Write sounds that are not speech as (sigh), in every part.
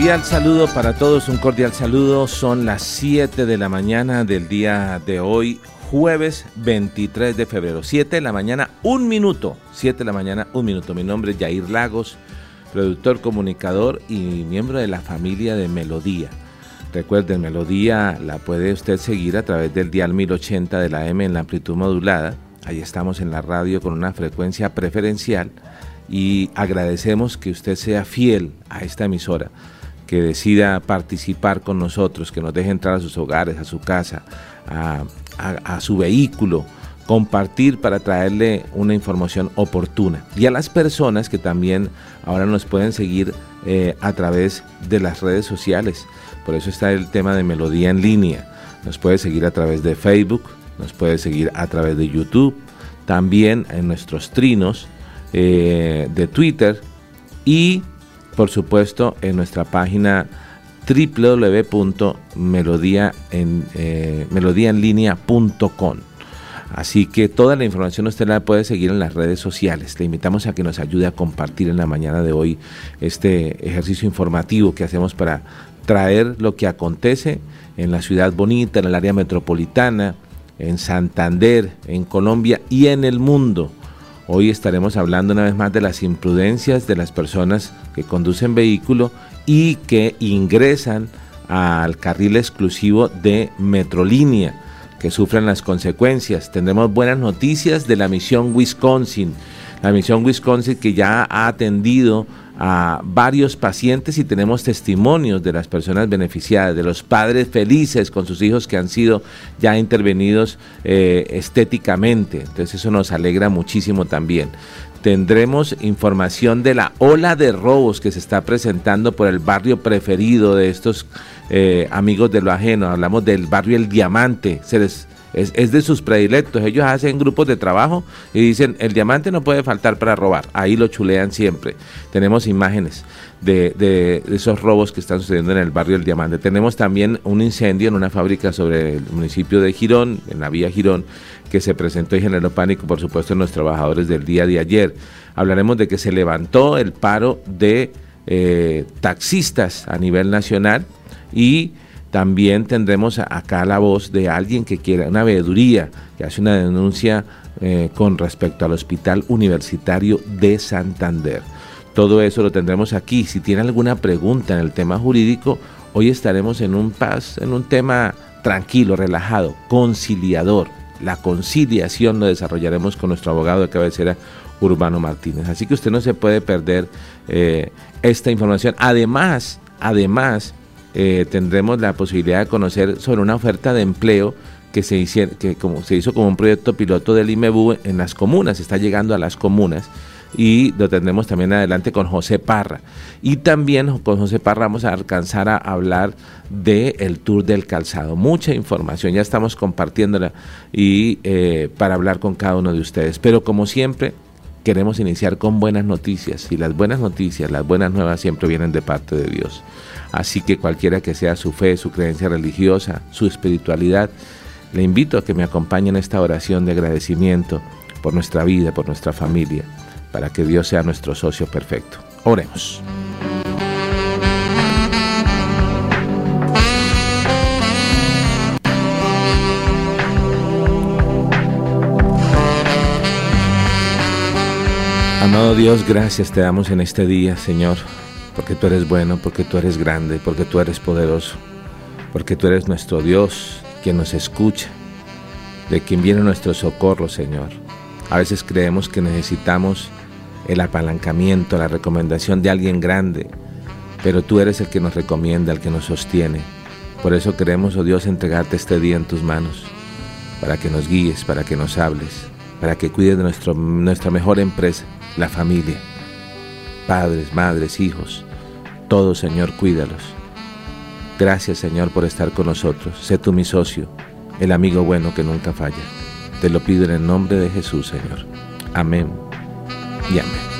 Cordial saludo para todos, un cordial saludo. Son las 7 de la mañana del día de hoy, jueves 23 de febrero. 7 de la mañana, un minuto. 7 de la mañana, un minuto. Mi nombre es Jair Lagos, productor, comunicador y miembro de la familia de Melodía. Recuerden, Melodía la puede usted seguir a través del dial 1080 de la M en la amplitud modulada. Ahí estamos en la radio con una frecuencia preferencial y agradecemos que usted sea fiel a esta emisora, que decida participar con nosotros, que nos deje entrar a sus hogares, a su casa, a, su vehículo, compartir para traerle una información oportuna. Y a las personas que también ahora nos pueden seguir eh, a través de las redes sociales. Por eso está el tema de Melodía en línea. Nos puede seguir a través de Facebook, nos puede seguir a través de YouTube, también en nuestros trinos eh, de Twitter y por supuesto en nuestra página www.melodiaenlinea.com. Eh, Así que toda la información usted la puede seguir en las redes sociales. Le invitamos a que nos ayude a compartir en la mañana de hoy este ejercicio informativo que hacemos para traer lo que acontece en la ciudad bonita, en el área metropolitana, en Santander, en Colombia y en el mundo. Hoy estaremos hablando una vez más de las imprudencias de las personas que conducen vehículo y que ingresan al carril exclusivo de Metrolínea, que sufren las consecuencias. Tendremos buenas noticias de la misión Wisconsin, la misión Wisconsin que ya ha atendido a varios pacientes y tenemos testimonios de las personas beneficiadas, de los padres felices con sus hijos que han sido ya intervenidos eh, estéticamente. Entonces eso nos alegra muchísimo también. Tendremos información de la ola de robos que se está presentando por el barrio preferido de estos eh, amigos de lo ajeno. Hablamos del barrio El Diamante. Se les es, de sus predilectos. Ellos hacen grupos de trabajo y dicen, el diamante no puede faltar para robar. Ahí lo chulean siempre. Tenemos imágenes de, esos robos que están sucediendo en el barrio El Diamante. Tenemos también un incendio en una fábrica sobre el municipio de Girón, en la vía Girón, que se presentó y generó pánico, por supuesto, en los trabajadores del día de ayer. Hablaremos de que se levantó el paro de eh, taxistas a nivel nacional y también tendremos acá la voz de alguien que quiere una veeduría, que hace una denuncia eh, con respecto al Hospital Universitario de Santander. Todo eso lo tendremos aquí. Si tiene alguna pregunta en el tema jurídico, hoy estaremos en un paz, en un tema tranquilo, relajado, conciliador. La conciliación lo desarrollaremos con nuestro abogado de cabecera, Urbano Martínez. Así que usted no se puede perder eh, esta información. Además, además, eh, tendremos la posibilidad de conocer sobre una oferta de empleo que se, hizo, que como, se hizo como un proyecto piloto del IMEBU en las comunas, está llegando a las comunas y lo tendremos también adelante con José Parra. Y también con José Parra vamos a alcanzar a hablar del el Tour del Calzado. Mucha información, ya estamos compartiéndola y eh, para hablar con cada uno de ustedes. Pero como siempre, queremos iniciar con buenas noticias y las buenas noticias, las buenas nuevas siempre vienen de parte de Dios. Así que cualquiera que sea su fe, su creencia religiosa, su espiritualidad, le invito a que me acompañe en esta oración de agradecimiento por nuestra vida, por nuestra familia, para que Dios sea nuestro socio perfecto. Oremos. Amado Dios, gracias te damos en este día, Señor, porque tú eres bueno, porque tú eres grande, porque tú eres poderoso, porque tú eres nuestro Dios, quien nos escucha, de quien viene nuestro socorro, Señor. A veces creemos que necesitamos el apalancamiento, la recomendación de alguien grande, pero tú eres el que nos recomienda, el que nos sostiene. Por eso queremos, oh Dios, entregarte este día en tus manos, para que nos guíes, para que nos hables, para que cuides de nuestra mejor empresa, la familia. Padres, madres, hijos, todos, Señor, cuídalos. Gracias, Señor, por estar con nosotros. Sé tú mi socio, el amigo bueno que nunca falla. Te lo pido en el nombre de Jesús, Señor. Amén y amén.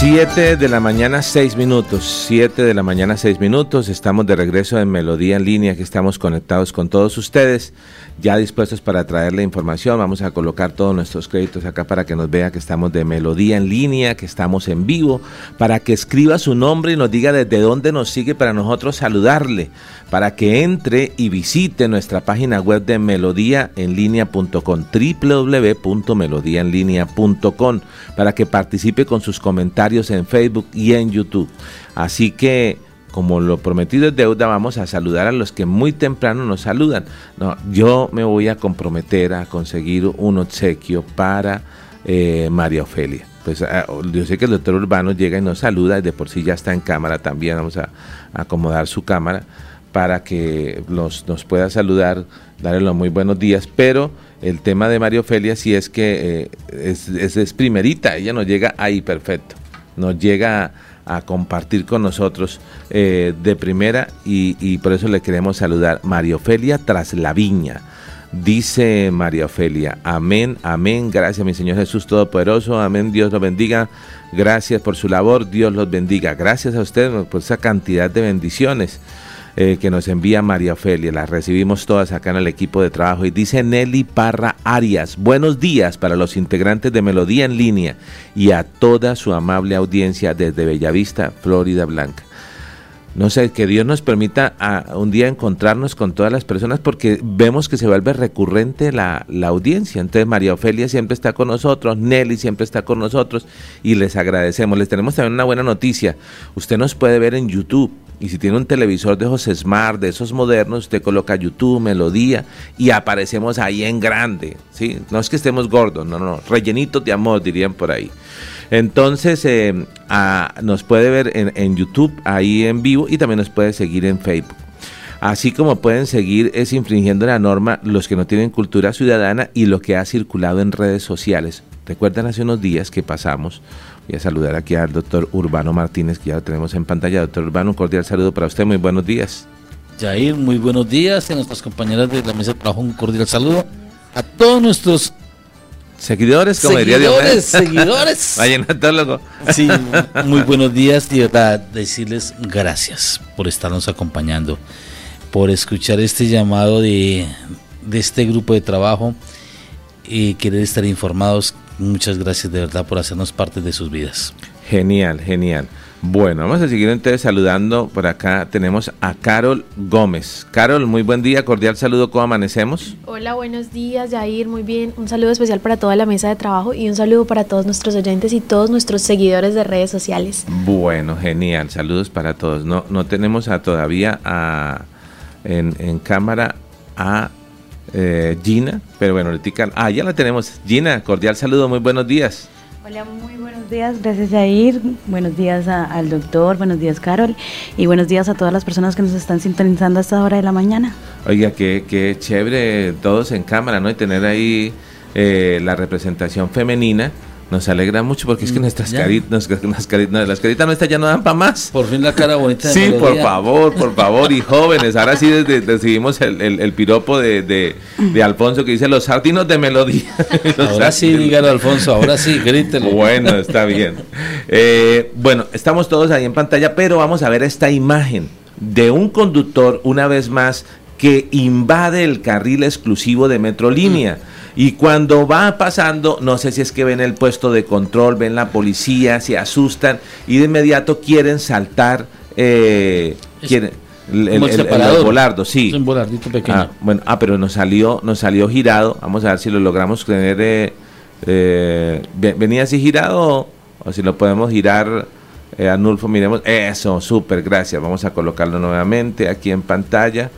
7 de la mañana, 6 minutos. 7 de la mañana, 6 minutos. Estamos de regreso en Melodía en línea, que estamos conectados con todos ustedes, ya dispuestos para traerle información. Vamos a colocar todos nuestros créditos acá para que nos vea que estamos de Melodía en línea, que estamos en vivo, para que escriba su nombre y nos diga desde dónde nos sigue para nosotros saludarle, para que entre y visite nuestra página web de melodíaenlínea.com, www.melodíaenlínea.com, para que participe con sus comentarios en Facebook y en YouTube. Así que, como lo prometido es deuda, vamos a saludar a los que muy temprano nos saludan. No, yo me voy a comprometer a conseguir un obsequio para eh, María Ofelia. Pues ah, yo sé que el doctor Urbano llega y nos saluda, y de por sí ya está en cámara también, vamos a, acomodar su cámara para que nos pueda saludar, darle los muy buenos días, pero el tema de María Ofelia sí es que eh, es, es, primerita, ella nos llega ahí perfecto nos llega a, compartir con nosotros eh, de primera y, por eso le queremos saludar. María Ofelia tras la viña. Dice María Ofelia, amén, amén, gracias mi Señor Jesús Todopoderoso, amén, Dios los bendiga, gracias por su labor, Dios los bendiga, gracias a usted por esa cantidad de bendiciones. Eh, que nos envía María Ofelia. Las recibimos todas acá en el equipo de trabajo. Y dice Nelly Parra Arias, buenos días para los integrantes de Melodía en línea y a toda su amable audiencia desde Bellavista, Florida Blanca. No sé, que Dios nos permita a, un día encontrarnos con todas las personas porque vemos que se vuelve recurrente la, la, audiencia. Entonces María Ofelia siempre está con nosotros, Nelly siempre está con nosotros y les agradecemos. Les tenemos también una buena noticia. Usted nos puede ver en YouTube. Y si tiene un televisor de esos Smart, de esos modernos, usted coloca YouTube, Melodía y aparecemos ahí en grande. ¿sí? No es que estemos gordos, no, no, rellenitos de amor, dirían por ahí. Entonces eh, nos puede ver en, en, YouTube ahí en vivo y también nos puede seguir en Facebook. Así como pueden seguir es infringiendo la norma los que no tienen cultura ciudadana y lo que ha circulado en redes sociales. Recuerdan hace unos días que pasamos Voy a saludar aquí al doctor Urbano Martínez, que ya lo tenemos en pantalla. Doctor Urbano, un cordial saludo para usted. Muy buenos días. Jair, muy buenos días. A nuestras compañeras de la mesa de trabajo, un cordial saludo. A todos nuestros seguidores, como seguidores, Seguidores, (laughs) Vallenatólogo. Sí, muy buenos días y verdad, decirles gracias por estarnos acompañando, por escuchar este llamado de, de este grupo de trabajo y querer estar informados Muchas gracias de verdad por hacernos parte de sus vidas. Genial, genial. Bueno, vamos a seguir entonces saludando. Por acá tenemos a Carol Gómez. Carol, muy buen día, cordial saludo, ¿cómo amanecemos? Hola, buenos días, Jair, muy bien. Un saludo especial para toda la mesa de trabajo y un saludo para todos nuestros oyentes y todos nuestros seguidores de redes sociales. Bueno, genial, saludos para todos. No, no tenemos a, todavía a, en, en cámara a eh, Gina, pero bueno, ahorita, ah, ya la tenemos. Gina, cordial saludo, muy buenos días. Hola, muy buenos días, gracias Jair, buenos días al doctor, buenos días Carol y buenos días a todas las personas que nos están sintonizando a esta hora de la mañana. Oiga, qué, qué chévere todos en cámara, ¿no? Y tener ahí eh, la representación femenina nos alegra mucho porque es que mm, nuestras caritas, las caritas nuestras ya no dan para más. Por fin la cara bonita. De sí, por favor, por (laughs) favor, y jóvenes. Ahora sí recibimos el, el, piropo de, de, Alfonso que dice los sardinos de melodía. (laughs) ahora sí, dígalo Alfonso, ahora sí, grítelo. Bueno, está bien. Eh, bueno, estamos todos ahí en pantalla, pero vamos a ver esta imagen de un conductor, una vez más, que invade el carril exclusivo de Metrolínea. Y cuando va pasando, no sé si es que ven el puesto de control, ven la policía, se asustan y de inmediato quieren saltar, eh, quieren, el, el, volardo, sí. un volardito pequeño. Ah, bueno, ah, pero nos salió, nos salió girado. Vamos a ver si lo logramos tener. Eh, eh, venía así girado o, si lo podemos girar. Eh, Anulfo, miremos. Eso, súper, gracias. Vamos a colocarlo nuevamente aquí en pantalla.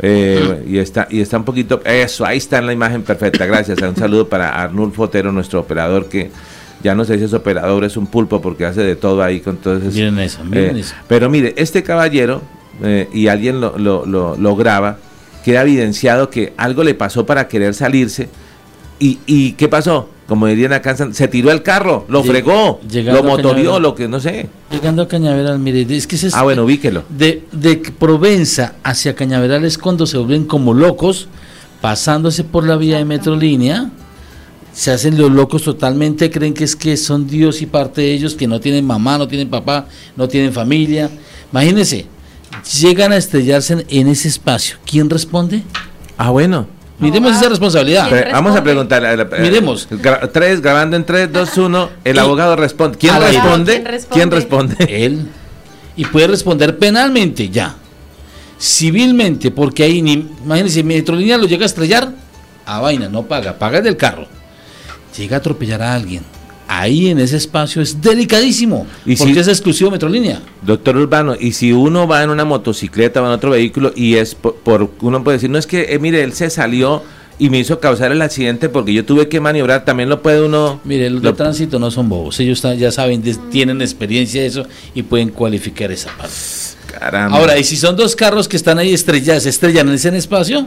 Eh, y está y está un poquito eso ahí está en la imagen perfecta gracias un saludo para Arnulfo Fotero nuestro operador que ya no sé si es operador es un pulpo porque hace de todo ahí con todo eso, miren eso, miren eh, eso. pero mire este caballero eh, y alguien lo, lo, lo, lo, graba queda evidenciado que algo le pasó para querer salirse y, y qué pasó como dirían acá, se tiró el carro, lo fregó, lo motorió, lo que no sé. Llegando a Cañaveral, mire, es que es Ah, bueno, ubíquelo. De, de Provenza hacia Cañaveral es cuando se vuelven como locos, pasándose por la vía de Metrolínea, se hacen los locos totalmente, creen que es que son Dios y parte de ellos, que no tienen mamá, no tienen papá, no tienen familia. Imagínense, llegan a estrellarse en ese espacio. ¿Quién responde? Ah, bueno. Miremos esa responsabilidad. Vamos a preguntar. Eh, Miremos. tres, grabando en 3, 2, 1. El abogado responde. ¿Quién responde? ¿Quién responde? Él. Y puede responder penalmente, ya. Civilmente, porque ahí, ni, imagínense, Metrolínea lo llega a estrellar, a vaina, no paga, paga del carro. Llega a atropellar a alguien ahí en ese espacio es delicadísimo, ¿Y porque es exclusivo Metrolínea. Doctor Urbano, y si uno va en una motocicleta, va en otro vehículo y es por, uno puede decir, no es que, eh, mire, él se salió y me hizo causar el accidente porque yo tuve que maniobrar, también lo puede uno... Mire, los de tránsito no son bobos, ellos ya saben, tienen experiencia de eso y pueden cualificar esa parte. Caramba. Ahora, y si son dos carros que están ahí estrellados, se estrellan en ese espacio,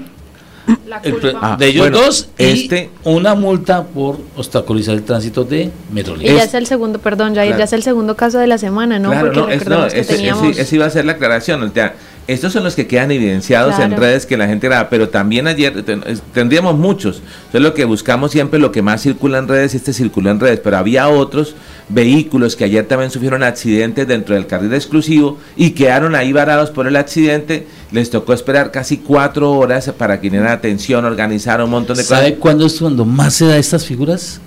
Ah, de ellos dos este una multa por obstaculizar el tránsito de Metrolínea. Y ya es el segundo, perdón, ya, ya es el segundo caso de la semana, ¿no? Porque no, recordemos que teníamos... ese, iba a ser la aclaración. O sea, estos son los que quedan evidenciados en redes que la gente graba, pero también ayer tendríamos muchos. Entonces lo que buscamos siempre, lo que más circula en redes, este circuló en redes, pero había otros vehículos que ayer también sufrieron accidentes dentro del carril exclusivo y quedaron ahí varados por el accidente. Les tocó esperar casi cuatro horas para que dieran atención, organizar un montón de cosas. ¿Sabe cuándo es cuando más se da estas figuras?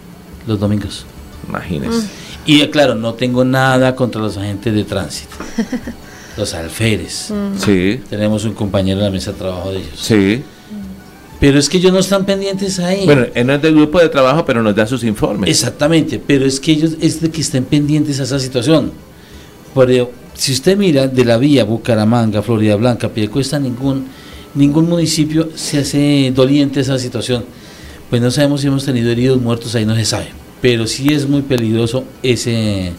Los domingos. Imagínese. Mm. Y claro, no tengo nada contra los agentes de tránsito. (laughs) los alférez. Mm. Sí. Tenemos un compañero en la mesa de trabajo de ellos. Sí. Pero es que ellos no están pendientes ahí. Bueno, él no es del grupo de trabajo, pero nos da sus informes. Exactamente, pero es que ellos es de que estén pendientes a esa situación. Pero si usted mira de la vía Bucaramanga, Florida Blanca, Piedecuesta, ningún, ningún municipio se hace doliente a esa situación. Pues no sabemos si hemos tenido heridos, muertos, ahí no se sabe. Pero sí es muy peligroso ese,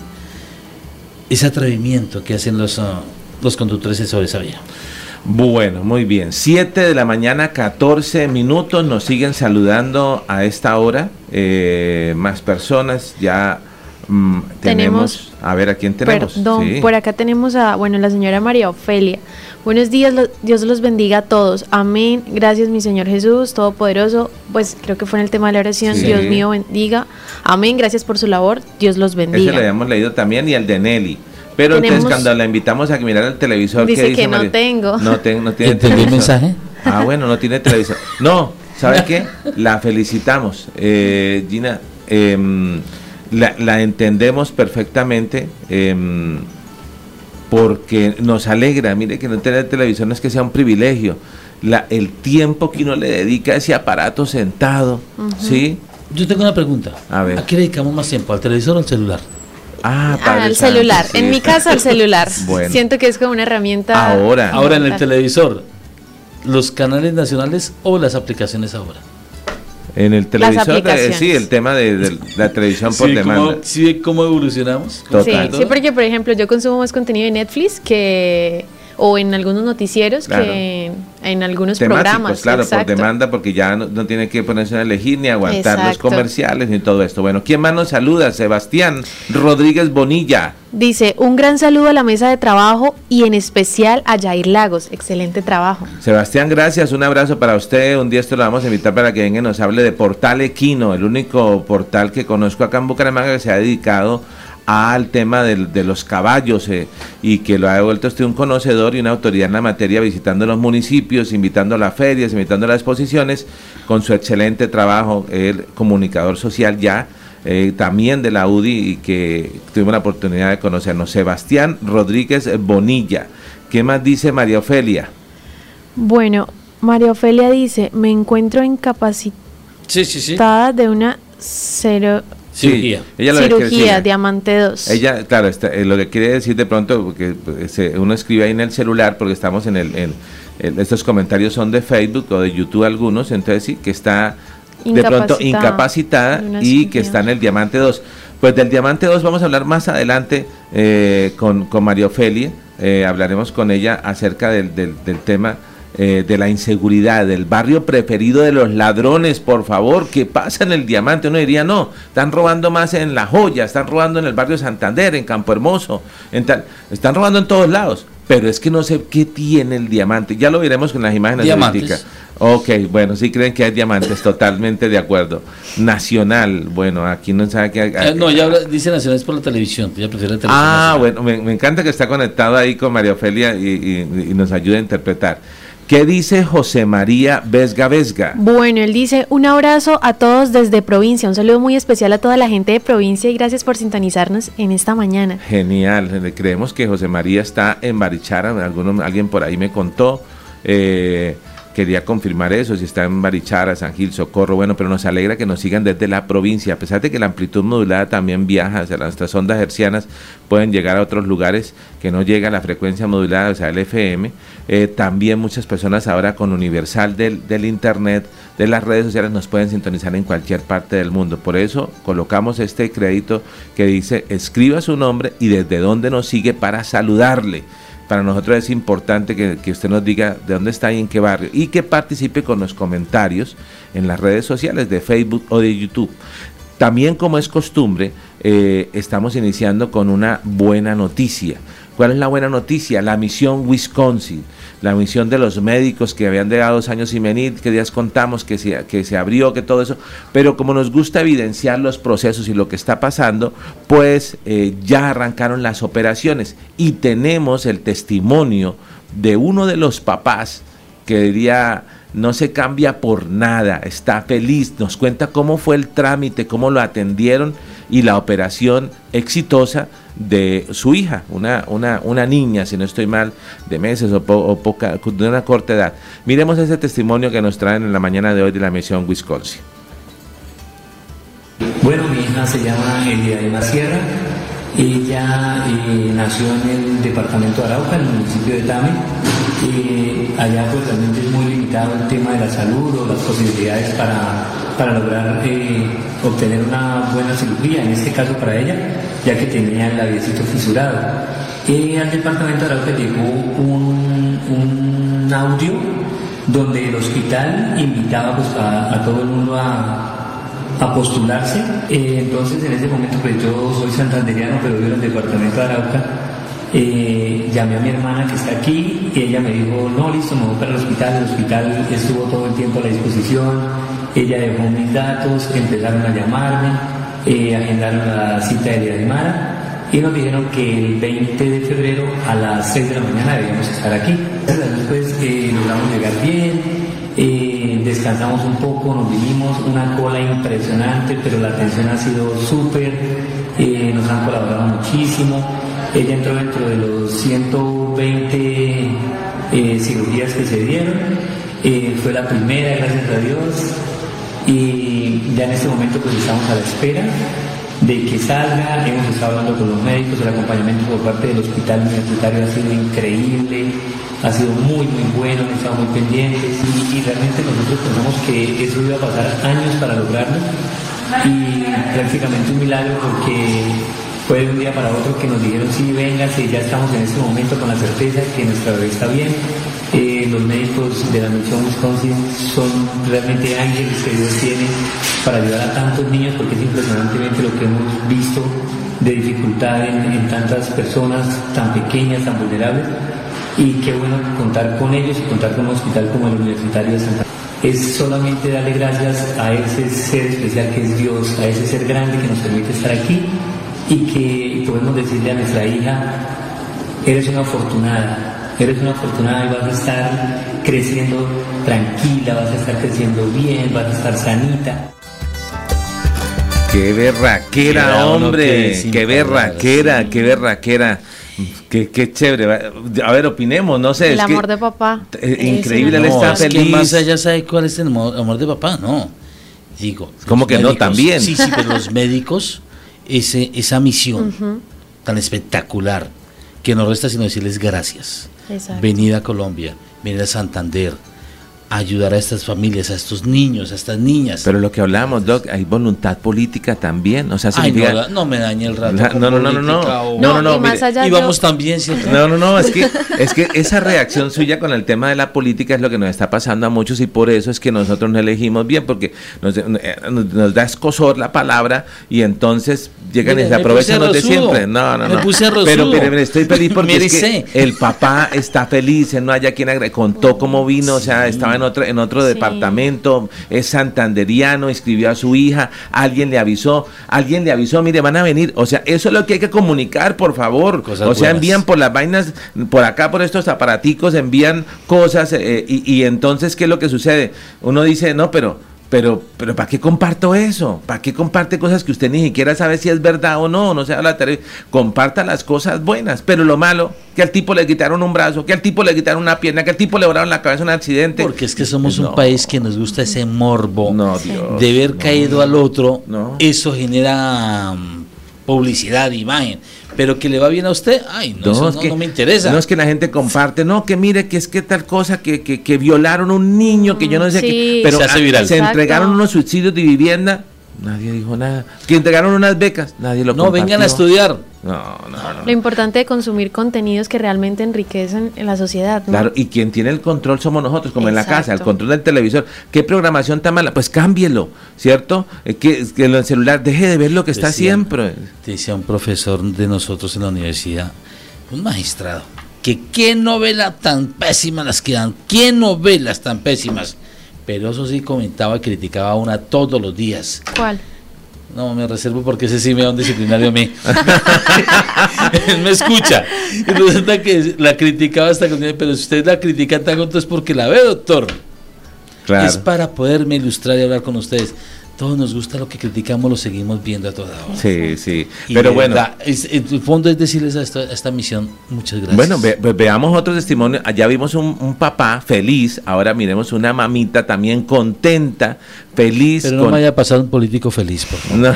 ese atrevimiento que hacen los, ah, los conductores sobre esa vía. Bueno, muy bien. 7 de la mañana, 14 minutos. Nos siguen saludando a esta hora. Eh, más personas ya mm, tenemos, A ver, ¿a quién tenemos? Perdón, por acá tenemos a, bueno, la señora María Ofelia. Buenos días, Dios los bendiga a todos. Amén. Gracias, mi Señor Jesús, Todopoderoso. Pues creo que fue en el tema de la oración. Dios mío bendiga. Amén. Gracias por su labor. Dios los bendiga. Ese lo habíamos leído también y el de Nelly. Pero entonces cuando la invitamos a mirar el televisor, dice, que no tengo. No, no tiene el mensaje? Ah, bueno, no tiene televisor. No, ¿sabe qué? La felicitamos. Eh, Gina, em, la, entendemos perfectamente em, porque nos alegra. Mire que no tener televisor no es que sea un privilegio. La, el tiempo que uno le dedica a ese aparato sentado, ¿sí? Yo tengo una pregunta. A ver. ¿A qué dedicamos más tiempo? ¿Al televisor o al celular? Ah, ah al celular. En mi caso, al celular. (laughs) Siento que es como una herramienta. Ahora. Ahora en el televisor, los canales nacionales o las aplicaciones ahora. En el televisor, sí, el tema de, la televisión por demanda. sí, cómo evolucionamos. Total. Sí, sí, porque por ejemplo yo consumo más contenido de Netflix que o en algunos noticieros que en, algunos programas. Claro, por demanda, porque ya no, tiene que ponerse a elegir ni aguantar los comerciales ni todo esto. Bueno, ¿quién más nos saluda? Sebastián Rodríguez Bonilla. Dice, un gran saludo a la mesa de trabajo y en especial a Jair Lagos. Excelente trabajo. Sebastián, gracias. Un abrazo para usted. Un día esto lo vamos a invitar para que venga y nos hable de Portal Equino, el único portal que conozco acá en Bucaramanga que se ha dedicado al tema de, los caballos eh, y que lo ha devuelto usted un conocedor y una autoridad en la materia visitando los municipios, invitando a las ferias, invitando a las exposiciones, con su excelente trabajo, el comunicador social ya, eh, también de la UDI y que tuvimos la oportunidad de conocernos. Sebastián Rodríguez Bonilla. ¿Qué más dice María Ofelia? Bueno, María Ofelia dice, me encuentro incapacitada de una cero Cirugía. Cirugía, Diamante 2. Ella, claro, eh, lo que quiere decir de pronto, porque pues, uno escribe ahí en el celular, porque estamos en el, estos comentarios son de Facebook o de YouTube algunos, entonces sí, que está de pronto incapacitada y que está en el Diamante 2. Pues del Diamante 2 vamos a hablar más adelante eh, con, con María Ofelia, eh, hablaremos con ella acerca del, del, del tema eh, de la inseguridad, del barrio preferido de los ladrones, por favor, ¿qué pasa en el diamante? Uno diría, no, están robando más en La Joya, están robando en el barrio Santander, en Campo Hermoso, en están robando en todos lados, pero es que no sé qué tiene el diamante, ya lo veremos con las imágenes Diamantes. Ok, bueno, sí creen que hay diamantes, totalmente de acuerdo. Nacional, bueno, aquí no sabe que... Eh, no, ya dice Nacional es por la televisión, ya prefiere la televisión. Ah, bueno, me, encanta que está conectado ahí con María Ofelia y, y nos ayude a interpretar. ¿Qué dice José María Vesga Vesga? Bueno, él dice un abrazo a todos desde provincia, un saludo muy especial a toda la gente de provincia y gracias por sintonizarnos en esta mañana. Genial, creemos que José María está en Barichara, alguno, alguien por ahí me contó. Eh, quería confirmar eso, si está en Barichara, San Gil, Socorro, bueno, pero nos alegra que nos sigan desde la provincia, a pesar de que la amplitud modulada también viaja hacia nuestras ondas hercianas, pueden llegar a otros lugares que no llega la frecuencia modulada, o sea, el FM, eh, también muchas personas ahora con Universal del Internet, de las redes sociales, nos pueden sintonizar en cualquier parte del mundo, por eso colocamos este crédito que dice, escriba su nombre y desde dónde nos sigue para saludarle para nosotros es importante que, usted nos diga de dónde está y en qué barrio y que participe con los comentarios en las redes sociales de Facebook o de YouTube. También como es costumbre, eh, estamos iniciando con una buena noticia. ¿Cuál es la buena noticia? La misión Wisconsin, la misión de los médicos que habían llegado dos años y venir, que días contamos que se, que se abrió, que todo eso, pero como nos gusta evidenciar los procesos y lo que está pasando, pues eh, ya arrancaron las operaciones y tenemos el testimonio de uno de los papás que diría no se cambia por nada, está feliz, nos cuenta cómo fue el trámite, cómo lo atendieron y la operación exitosa de su hija, una, una, una niña, si no estoy mal, de meses o, poca, de una corta edad. Miremos ese testimonio que nos traen en la mañana de hoy de la misión Wisconsin. Bueno, mi hija se llama Elia de Sierra. Ella eh, nació en el departamento de Arauca, en el municipio de Tame. y allá pues realmente es muy limitado el tema de la salud o las posibilidades para para lograr eh, obtener una buena cirugía, en este caso para ella, ya que tenía el labiecito fisurado. Y al departamento de Arauca llegó un, un, audio donde el hospital invitaba pues, a, todo el mundo a, a postularse. Eh, entonces en ese momento, pues yo soy santanderiano, pero vivo en el departamento de Arauca. Eh, llamé a mi hermana que está aquí y ella me dijo, no, listo, me voy para el hospital. El hospital estuvo todo el tiempo a la disposición ella dejó mis datos, empezaron a llamarme, eh, agendaron la cita de día de Mara y nos dijeron que el 20 de febrero a las 6 de la mañana debíamos estar aquí. Después eh, logramos llegar bien, eh, descansamos un poco, nos vinimos, una cola impresionante, pero la atención ha sido súper, nos han colaborado muchísimo. Ella entró dentro de los 120 cirugías que se dieron. fue la primera, gracias a Dios. Y ya en este momento pues estamos a la espera de que salga, hemos estado hablando con los médicos, el acompañamiento por parte del hospital universitario ha sido increíble, ha sido muy, muy bueno, han estado muy pendientes. Y, realmente nosotros pensamos que eso iba a pasar años para lograrlo. Y prácticamente un milagro porque fue de un día para otro que nos dijeron sí, véngase, ya estamos en este momento con la certeza que nuestra bebé está bien. Eh, los médicos de la Misión Wisconsin son realmente ángeles que Dios tiene para ayudar a tantos niños porque es impresionantemente lo que hemos visto de dificultad en, tantas personas tan pequeñas, tan vulnerables. Y qué bueno contar con ellos y contar con un hospital como el Universitario de Santa es solamente darle gracias a ese ser especial que es Dios, a ese ser grande que nos permite estar aquí y que podemos decirle a nuestra hija, eres una afortunada, eres una afortunada y vas a estar creciendo tranquila, vas a estar creciendo bien, vas a estar sanita. Qué berraquera, hombre, qué berraquera, qué berraquera. Qué, qué, chévere. A ver, opinemos, no sé. El amor de papá. Eh, increíble, él está feliz. Que más allá sabe cuál es el amor, de papá, no. Digo. ¿Cómo que no? También. Sí, sí, pero los (laughs) médicos, ese, esa misión tan espectacular, que no resta sino decirles gracias. Venida a Colombia, venida a Santander, ayudar a estas familias, a estos niños, a estas niñas. Pero lo que hablábamos, Doc, hay voluntad política también, o sea, no, me dañe el rato. no, no, no, no, no, no, no, y, vamos también, No, no, no, es que, (laughs) es que esa reacción suya con el tema de la política es lo que nos está pasando a muchos y por eso es que nosotros no elegimos bien, porque nos, eh, nos, da escosor la palabra y entonces llegan y se aprovechan los de siempre. No, no, no. pero, pero, estoy feliz (laughs) porque es que el papá está feliz, no haya quien agregue, contó cómo vino, o sea, estaba en otro, en otro departamento, es santanderiano, escribió a su hija, alguien le avisó, alguien le avisó, mire, van a venir. O sea, eso es lo que hay que comunicar, por favor. o sea, envían por las vainas, por acá, por estos aparaticos, envían cosas eh, y, y entonces, ¿qué es lo que sucede? Uno dice, no, pero pero, pero ¿para qué comparto eso? ¿Para qué comparte cosas que usted ni siquiera sabe si es verdad o no? No se habla Comparta las cosas buenas, pero lo malo, que al tipo le quitaron un brazo, que al tipo le quitaron una pierna, que al tipo le volaron la cabeza en un accidente. Porque es que somos un país que nos gusta ese morbo de ver caído al otro. Eso genera mm, publicidad, imagen pero que le va bien a usted, ay, no, no, no, me interesa. No es que la gente comparte, no, que mire que es que tal cosa, que, que, que violaron a un niño, que yo no sé qué, pero se, se entregaron unos subsidios de vivienda Nadie dijo nada. Que entregaron unas becas, nadie lo No, vengan a estudiar. No, no, no. Lo importante de consumir contenidos que realmente enriquecen en la sociedad. Claro, y quien tiene el control somos nosotros, como en la casa, el control del televisor. ¿Qué programación tan mala? Pues cámbielo, ¿cierto? Eh, que, que el celular deje de ver lo que está siempre. Decía un profesor de nosotros en la universidad, un magistrado, que qué novelas tan pésimas las que dan, qué novelas tan pésimas pero eso sí comentaba y criticaba a una todos los días. ¿Cuál? No, me reservo porque ese sí me da un disciplinario a mí. Él (laughs) me escucha. Y resulta que la criticaba hasta con pero si usted la critica tanto es porque la ve, doctor. Claro. Es para poderme ilustrar y hablar con ustedes todos nos gusta lo que criticamos, lo seguimos viendo a toda hora. Sí, sí. Pero bueno. el fondo es decirles a esta, misión muchas gracias. Bueno, veamos otro testimonio. Allá vimos un, papá feliz, ahora miremos una mamita también contenta, feliz. Pero no me haya pasado un político feliz, por favor.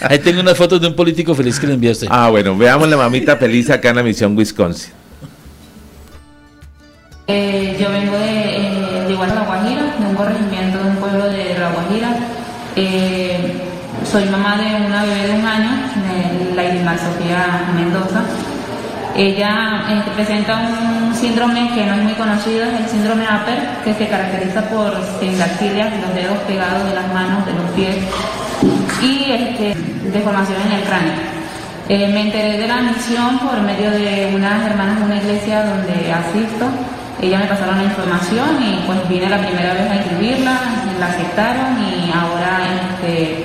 (laughs) Ahí tengo una foto de un político feliz que le enviaste. Ah, bueno, veamos la mamita feliz acá en la misión Wisconsin. Eh, yo vengo de, eh, de de un corregimiento de un pueblo de La Guajira. Eh, soy mamá de una bebé de un año, de la Sofía Mendoza. Ella presenta un síndrome que no es muy conocido, es el síndrome APER, que se caracteriza por sindactilia, los dedos pegados de las manos, de los pies, y este, deformación en el cráneo. me enteré de la misión por medio de unas hermanas de una iglesia donde asisto ella me pasaron la información y pues vine la primera vez a escribirla, la aceptaron y ahora este,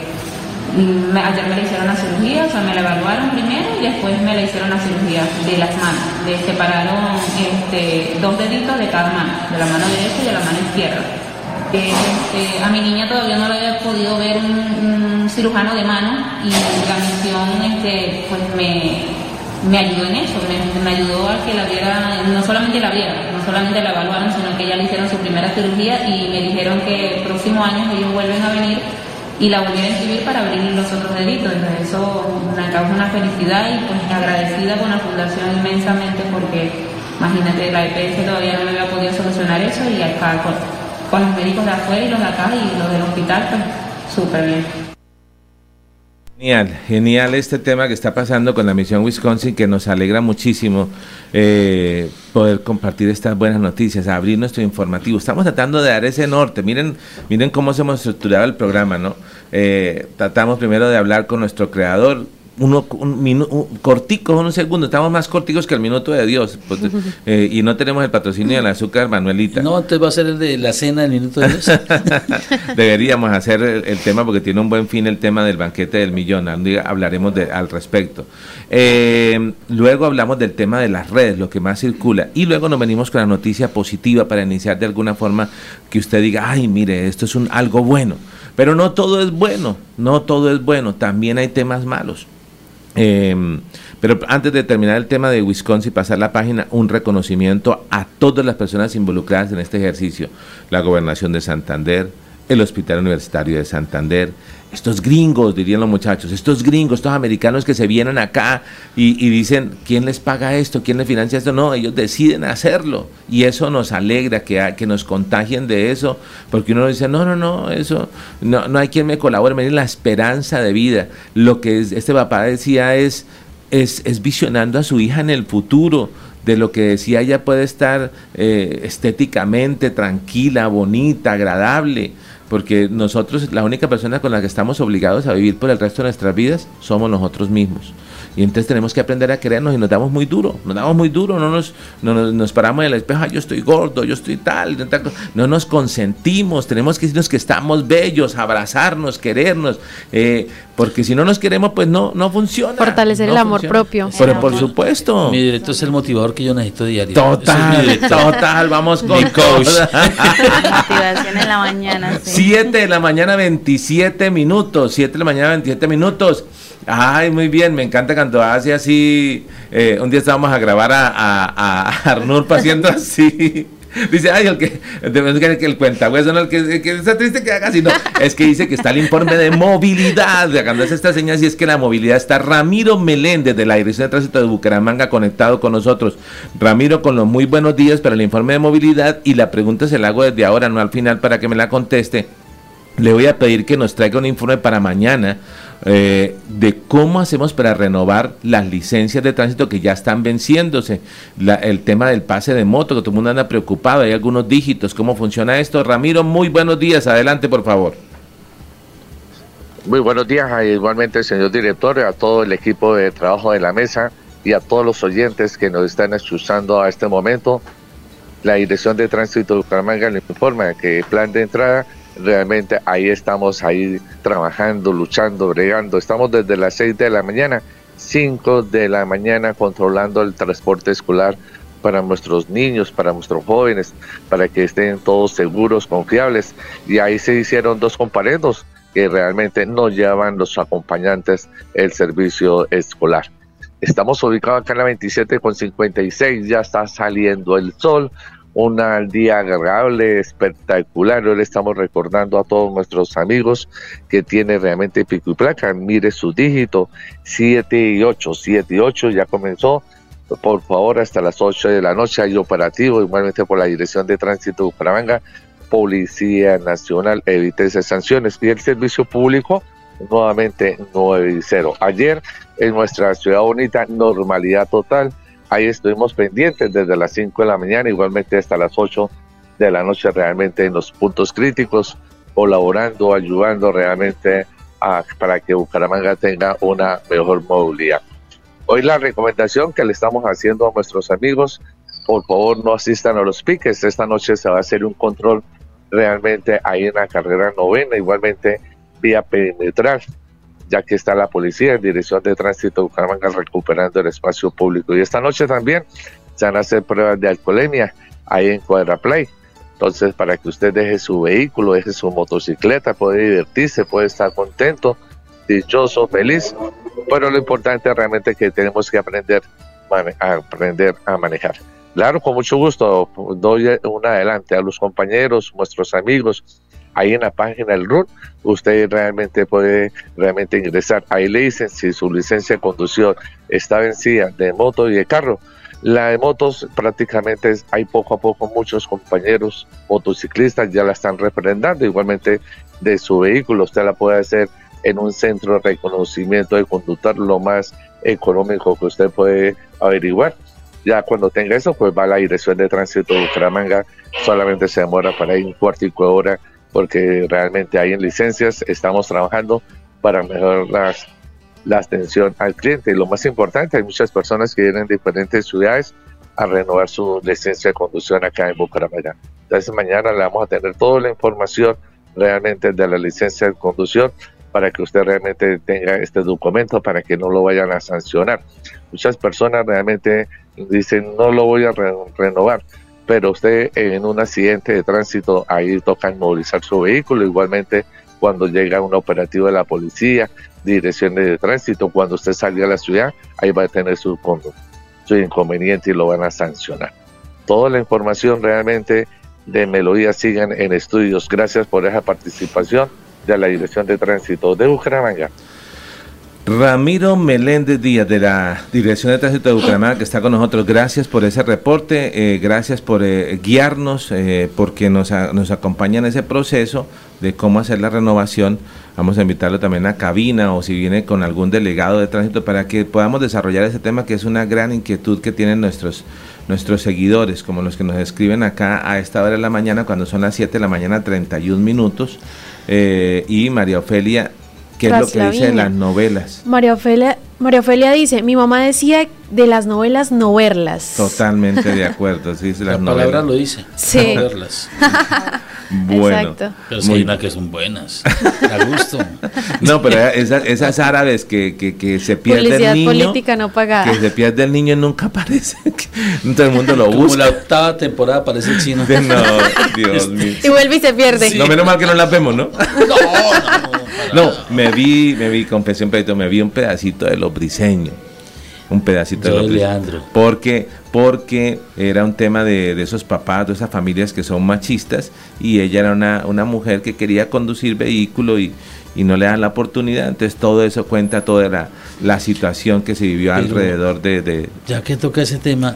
ayer me la hicieron la cirugía, o sea, me la evaluaron primero y después me la hicieron la cirugía de las manos. Le separaron este, dos deditos de cada mano, de la mano derecha y de la mano izquierda. Este, a mi niña todavía no la había podido ver un, cirujano de mano y la misión este, pues me, me ayudó en eso, me, ayudó a que la viera, no solamente la viera, no solamente la evaluaron, sino que ya le hicieron su primera cirugía y me dijeron que el próximo año ellos vuelven a venir y la volvieron a escribir para abrir los otros deditos. Entonces eso me causa una felicidad y pues agradecida con la fundación inmensamente porque Imagínate, la EPS todavía no me había podido solucionar eso y acá con, con los médicos de afuera y los de acá y los del hospital, pues súper bien. Genial, genial este tema que está pasando con la misión Wisconsin, que nos alegra muchísimo eh, poder compartir estas buenas noticias, abrir nuestro informativo. Estamos tratando de dar ese norte. Miren, miren cómo hemos estructurado el programa, ¿no? Eh, tratamos primero de hablar con nuestro creador, uno, un, minuto, cortico, unos segundos, estamos más corticos que el minuto de Dios. Pues, (laughs) eh, y no tenemos el patrocinio del azúcar, Manuelita. No, entonces va a ser el de la cena del minuto de Dios. (laughs) Deberíamos hacer el, tema porque tiene un buen fin el tema del banquete del millón. hablaremos de, al respecto. Eh, luego hablamos del tema de las redes, lo que más circula. Y luego nos venimos con la noticia positiva para iniciar de alguna forma que usted diga, ay, mire, esto es un, algo bueno. Pero no todo es bueno, no todo es bueno, también hay temas malos. Eh, pero antes de terminar el tema de Wisconsin, pasar la página, un reconocimiento a todas las personas involucradas en este ejercicio. La gobernación de Santander, el Hospital Universitario de Santander, estos gringos, dirían los muchachos, estos gringos, estos americanos que se vienen acá y, dicen, ¿quién les paga esto? ¿Quién les financia esto? No, ellos deciden hacerlo y eso nos alegra que, nos contagien de eso, porque uno dice, no, no, no, eso, no, hay quien me colabore, miren la esperanza de vida. Lo que este papá decía es, es, es visionando a su hija en el futuro, de lo que decía ella puede estar eh, estéticamente tranquila, bonita, agradable porque nosotros, la única persona con la que estamos obligados a vivir por el resto de nuestras vidas somos nosotros mismos. Y entonces tenemos que aprender a querernos y nos damos muy duro, nos damos muy duro, no nos, no nos, paramos en el espejo, yo estoy gordo, yo estoy tal, no nos consentimos, tenemos que decirnos que estamos bellos, abrazarnos, querernos, eh, porque si no nos queremos, pues no, no funciona. Fortalecer el amor propio. Pero por supuesto. Mi directo es el motivador que yo necesito diario. Total, total, vamos con coach. (laughs) Motivación en la mañana. 7 de la mañana, 27 minutos. 7 de la mañana, 27 minutos. Ay, muy bien, me encanta cuando hace así. Eh, un día estábamos a grabar a, a, haciendo así. (laughs) Dice, ay, el que, que el cuentahueso, no el que, que, está triste que haga así, no. Es que dice que está el informe de movilidad. Cuando hace esta señal, si es que la movilidad está Ramiro Meléndez de la Dirección de Tránsito de Bucaramanga conectado con nosotros. Ramiro, con los muy buenos días para el informe de movilidad y la pregunta se la hago desde ahora, no al final, para que me la conteste. Le voy a pedir que nos traiga un informe para mañana eh, de cómo hacemos para renovar las licencias de tránsito que ya están venciéndose, el tema del pase de moto, que todo el mundo anda preocupado, hay algunos dígitos, cómo funciona esto. Ramiro, muy buenos días, adelante por favor. Muy buenos días, igualmente señor director, a todo el equipo de trabajo de la mesa y a todos los oyentes que nos están escuchando a este momento. La Dirección de Tránsito de Bucaramanga le informa que el plan de entrada realmente ahí estamos ahí trabajando, luchando, bregando. Estamos desde las 6 de la mañana, 5 de la mañana controlando el transporte escolar para nuestros niños, para nuestros jóvenes, para que estén todos seguros, confiables. Y ahí se hicieron dos comparendos que realmente no llevan los acompañantes el servicio escolar. Estamos ubicados acá en la 27 con 56, ya está saliendo el sol, un día agradable, espectacular. Hoy le estamos recordando a todos nuestros amigos que tiene realmente pico y placa. Mire su dígito, 7 y 8, 7 y 8 ya comenzó. Por favor, hasta las 8 de la noche hay operativo, igualmente por la Dirección de Tránsito de Bucaramanga, Policía Nacional, evítese sanciones. Y el servicio público, nuevamente 9 y 0. Ayer en nuestra ciudad bonita, normalidad total Ahí estuvimos pendientes desde las 5 de la mañana, igualmente hasta las 8 de la noche, realmente en los puntos críticos, colaborando, ayudando realmente para que Bucaramanga tenga una mejor movilidad. Hoy la recomendación que le estamos haciendo a nuestros amigos, por favor no asistan a los piques. Esta noche se va a hacer un control realmente ahí en la carrera novena, igualmente vía perimetral ya que está la policía en dirección de tránsito de Bucaramanga recuperando el espacio público. Y esta noche también se van a hacer pruebas de alcoholemia ahí en Cuadraplay. Entonces, para que usted deje su vehículo, deje su motocicleta, puede divertirse, puede estar contento, dichoso, feliz. Pero lo importante realmente es que tenemos que aprender a, aprender a manejar. Claro, con mucho gusto doy un adelante a los compañeros, nuestros amigos, ahí en la página del RUN, usted realmente puede realmente ingresar. Ahí le dicen si su licencia de conducción está vencida de moto y de carro, La de motos prácticamente hay poco a poco muchos compañeros motociclistas ya la están reprendando, igualmente de su vehículo, usted la puede hacer en un centro de reconocimiento de conductor lo más económico que usted puede averiguar. Ya cuando tenga eso, pues va a la dirección de tránsito de Bucaramanga, solamente se demora para ir un cuartico de hora, porque realmente hay en licencias, estamos trabajando para mejorar la atención al cliente. Y lo más importante, hay muchas personas que vienen de diferentes ciudades a renovar su licencia de conducción acá en Bucaramanga. Entonces mañana le vamos a tener toda la información realmente de la licencia de conducción para que usted realmente tenga este documento para que no lo vayan a sancionar. Muchas personas realmente dicen no lo voy a renovar, pero usted en un accidente de tránsito ahí toca inmovilizar su vehículo, igualmente cuando llega un operativo de la policía, direcciones de tránsito, cuando usted salga a la ciudad, ahí va a tener su, su inconveniente y lo van a sancionar. Toda la información realmente de Melodía sigan en estudios. Gracias por esa participación de la Dirección de Tránsito de Bucaramanga. Ramiro Meléndez Díaz de la Dirección de Tránsito de Bucaramanga que está con nosotros. Gracias por ese reporte, eh, gracias por eh, guiarnos, eh, porque nos, nos acompaña en ese proceso de cómo hacer la renovación. Vamos a invitarlo también a cabina o si viene con algún delegado de tránsito para que podamos desarrollar ese tema que es una gran inquietud que tienen nuestros nuestros seguidores, como los que nos escriben acá a esta hora de la mañana, cuando son las 7 de la mañana, 31 minutos. Y María Ofelia, ¿qué es lo que dice de las novelas? María Ofelia, María Ofelia dice, mi mamá decía de las novelas no verlas. Totalmente de (laughs) acuerdo, sí, la palabra lo dice. Sí. No verlas. (laughs) Bueno, Exacto. pero si hay una que son buenas, (laughs) a gusto. No, pero esas, esas árabes que, que, que se pierde el niño, política no pagada. que se pierde el niño nunca aparece, (laughs) todo el mundo lo Como busca. la octava temporada aparece el chino. (laughs) No, Dios mío. Y vuelve y se pierde. No, menos mal que no la vemos, ¿no? No, no, no. No, me vi, me vi, pedacito, me vi un pedacito de los briseños. Un pedacito Yo de. Leandro. Porque, porque era un tema de, de esos papás, de esas familias que son machistas, y ella era una, una mujer que quería conducir vehículo y, y no le dan la oportunidad. Entonces todo eso cuenta toda la, la situación que se vivió Pero- alrededor de, de- Ya que toca ese tema,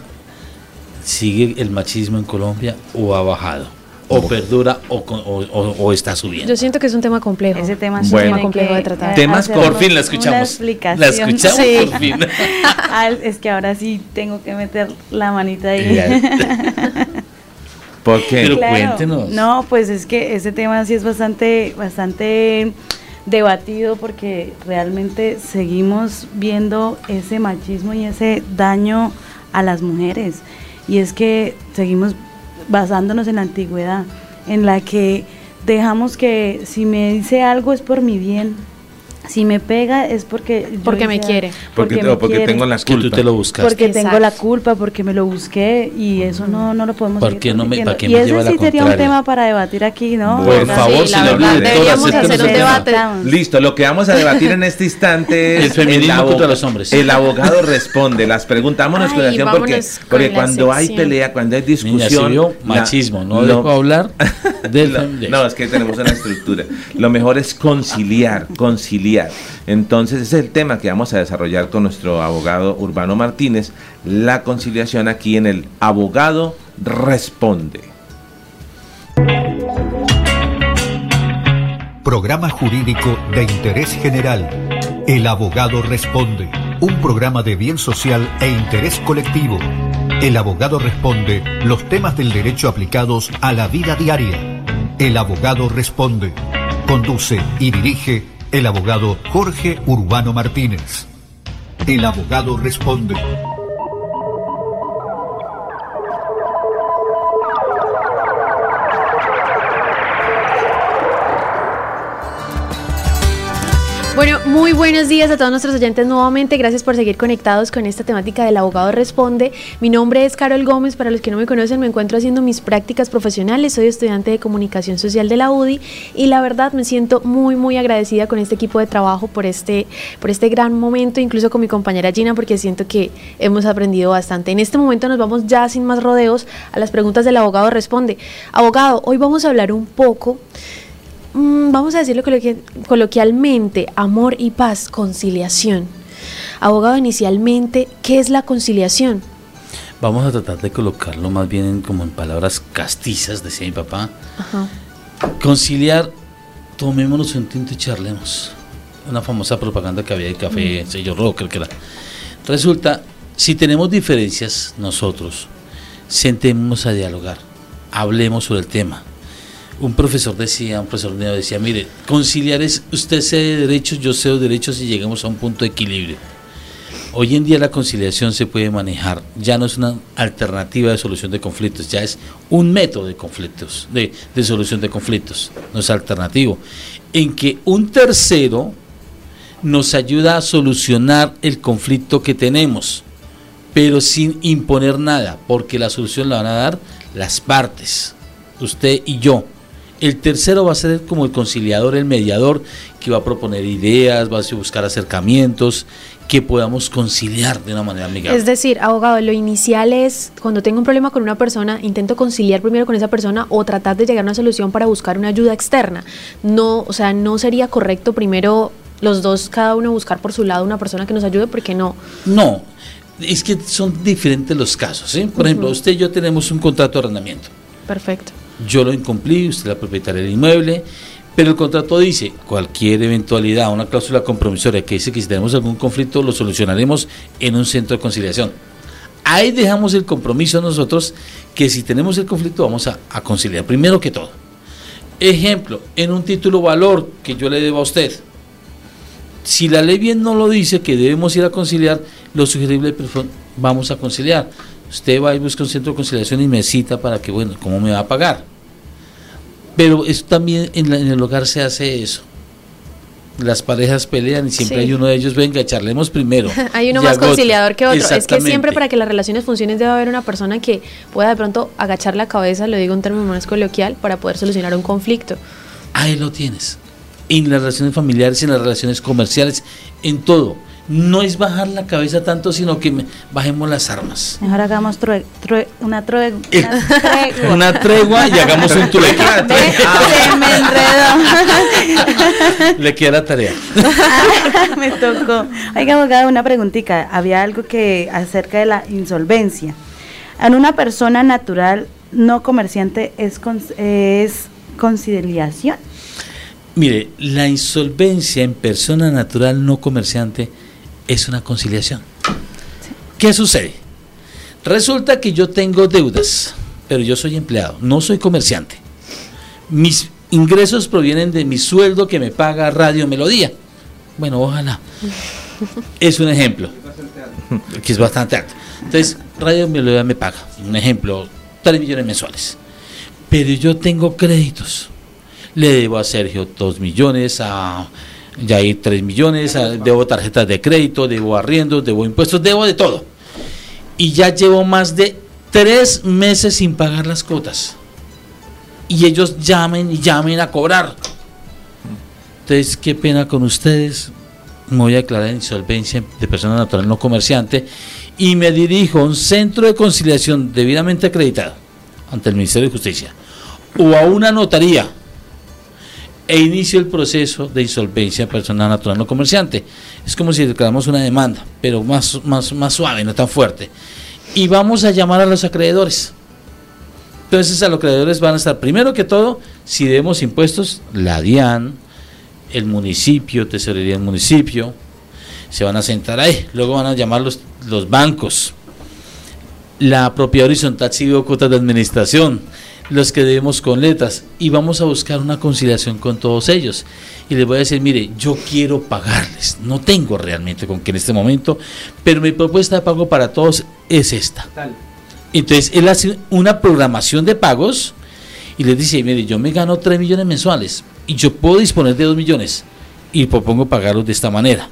¿sigue el machismo en Colombia o ha bajado? ¿O perdura o, o- o- o está subiendo? Yo siento que es un tema complejo. Ese tema sí Bueno. tiene complejo de tratar. Temas Por fin la una escuchamos. La explicación. escuchamos Sí. por fin. Al- (laughs) es que ahora sí tengo que meter la manita ahí. (laughs) ¿Por qué? Pero cuéntenos. No, pues es que ese tema sí es bastante, bastante debatido porque realmente seguimos viendo ese machismo y ese daño a las mujeres. Y es que seguimos basándonos en la antigüedad, en la que dejamos que si me dice algo es por mi bien. Si me pega es porque Porque me quiere. porque, me o porque quiere. tengo la que tú culpa. te lo buscaste. Porque tengo la culpa, porque me lo busqué y eso no, no lo podemos ¿Por qué no me- para qué Y me ese lleva la sí sería un tema para debatir aquí, ¿no? Por favor, Sí, la señor verdad, deberíamos hacer un debate. Listo, lo que vamos a debatir en este instante (laughs) es El feminismo contra los hombres. El abogado responde, las preguntamos porque, con porque la cuando hay pelea, cuando hay Niña, si discusión, machismo, no lo- dejo (laughs) hablar del no, es que tenemos una estructura. Lo mejor es conciliar, conciliar. Entonces, ese es el tema que vamos a desarrollar con nuestro abogado Urbano Martínez, la conciliación aquí en el Abogado Responde. Programa jurídico de interés general. El abogado responde. Un programa de bien social e interés colectivo. El abogado responde los temas del derecho aplicados a la vida diaria. El abogado responde. Conduce y dirige el abogado Jorge Urbano Martínez. El abogado responde. Bueno, muy buenos días a todos nuestros oyentes nuevamente. Gracias por seguir conectados con esta temática del abogado responde. Mi nombre es Carol Gómez. Para los que no me conocen, me encuentro haciendo mis prácticas profesionales. Soy estudiante de comunicación social de la UDI y la verdad me siento muy, muy agradecida con este equipo de trabajo por este, por este gran momento, incluso con mi compañera Gina, porque siento que hemos aprendido bastante. En este momento nos vamos ya sin más rodeos a las preguntas del abogado responde. Abogado, hoy vamos a hablar un poco Mm, vamos a decirlo coloqui- coloquialmente, amor y paz, conciliación. Abogado, inicialmente, ¿qué es la conciliación? Vamos a tratar de colocarlo más bien como en palabras castizas, decía mi papá. Conciliar, tomémonos un tinto y charlemos. Una famosa propaganda que había de café, mm. sello rock, creo que era. Resulta, si tenemos diferencias nosotros, sentemos a dialogar, hablemos sobre el tema. Un profesor decía, un profesor mío decía, mire, conciliar es usted sé de derechos, yo sé de derechos y llegamos a un punto de equilibrio. Hoy en día la conciliación se puede manejar, ya no es una alternativa de solución de conflictos, ya es un método de conflictos, de, solución de conflictos, no es alternativo, en que un tercero nos ayuda a solucionar el conflicto que tenemos, pero sin imponer nada, porque la solución la van a dar las partes, usted y yo. El tercero va a ser como el conciliador, el mediador, que va a proponer ideas, va a buscar acercamientos que podamos conciliar de una manera amigable. Es decir, abogado, lo inicial es cuando tengo un problema con una persona, intento conciliar primero con esa persona o tratar de llegar a una solución para buscar una ayuda externa. No, o sea, no sería correcto primero los dos, cada uno buscar por su lado una persona que nos ayude, porque no. No, es que son diferentes los casos. ¿sí? Por ejemplo, usted y yo tenemos un contrato de arrendamiento. Perfecto. Yo lo incumplí, usted es la propietaria del inmueble pero el contrato dice, cualquier eventualidad, una cláusula compromisoria que dice que si tenemos algún conflicto lo solucionaremos en un centro de conciliación. Ahí dejamos el compromiso nosotros que si tenemos el conflicto vamos a, conciliar, primero que todo. Ejemplo, en un título valor que yo le debo a usted, si la ley bien no lo dice que debemos ir a conciliar, lo sugerible vamos a conciliar. Usted va y busca un centro de conciliación y me cita para que, bueno, ¿cómo me va a pagar? Pero eso también en, el hogar se hace eso. Las parejas pelean y siempre hay uno de ellos, venga, charlemos primero. (laughs) hay uno más conciliador que otro. Es que siempre para que las relaciones funcionen debe haber una persona que pueda de pronto agachar la cabeza, lo digo en términos más coloquial, para poder solucionar un conflicto. Ahí lo tienes. En las relaciones familiares, en las relaciones comerciales, en todo no es bajar la cabeza tanto, sino que bajemos las armas. Mejor hagamos una, (laughs) tregua. una tregua y hagamos un trueque. (laughs) (laughs) Le queda tarea. me tocó. Oiga, abogado, una preguntita. Había algo que acerca de la insolvencia. En una persona natural no comerciante es, es conciliación. Mire, la insolvencia en persona natural no comerciante es una conciliación. ¿Qué sucede? Resulta que yo tengo deudas, pero yo soy empleado, no soy comerciante. Mis ingresos provienen de mi sueldo que me paga Radio Melodía. Bueno, ojalá. Es un ejemplo, que es bastante alto. Entonces, Radio Melodía me paga, un ejemplo, 3 millones mensuales. Pero yo tengo créditos. Le debo a Sergio 2 millones, a ya hay 3 millones, ah, debo tarjetas de crédito, debo arriendos, debo impuestos, debo de todo. Y ya llevo más de tres meses sin pagar las cuotas. Y ellos llamen y llamen a cobrar. Entonces, qué pena con ustedes. Me voy a declarar insolvencia de persona natural no comerciante y me dirijo a un centro de conciliación debidamente acreditado ante el Ministerio de Justicia o a una notaría e inicio el proceso de insolvencia personal natural no comerciante. Es como si declaramos una demanda, pero más, más, más suave, no tan fuerte. Y vamos a llamar a los acreedores. Entonces a los acreedores van a estar, primero que todo, si debemos impuestos, la DIAN, el municipio, tesorería del municipio, se van a sentar ahí. Luego van a llamar los, los bancos, la propiedad horizontal civil cuotas de administración, los que debemos con letras y vamos a buscar una conciliación con todos ellos. Y les voy a decir, mire, yo quiero pagarles, no tengo realmente con que en este momento, pero mi propuesta de pago para todos es esta. Entonces, él hace una programación de pagos y les dice, mire, yo me gano 3 millones mensuales y yo puedo disponer de 2 millones y propongo pagarlos de esta manera.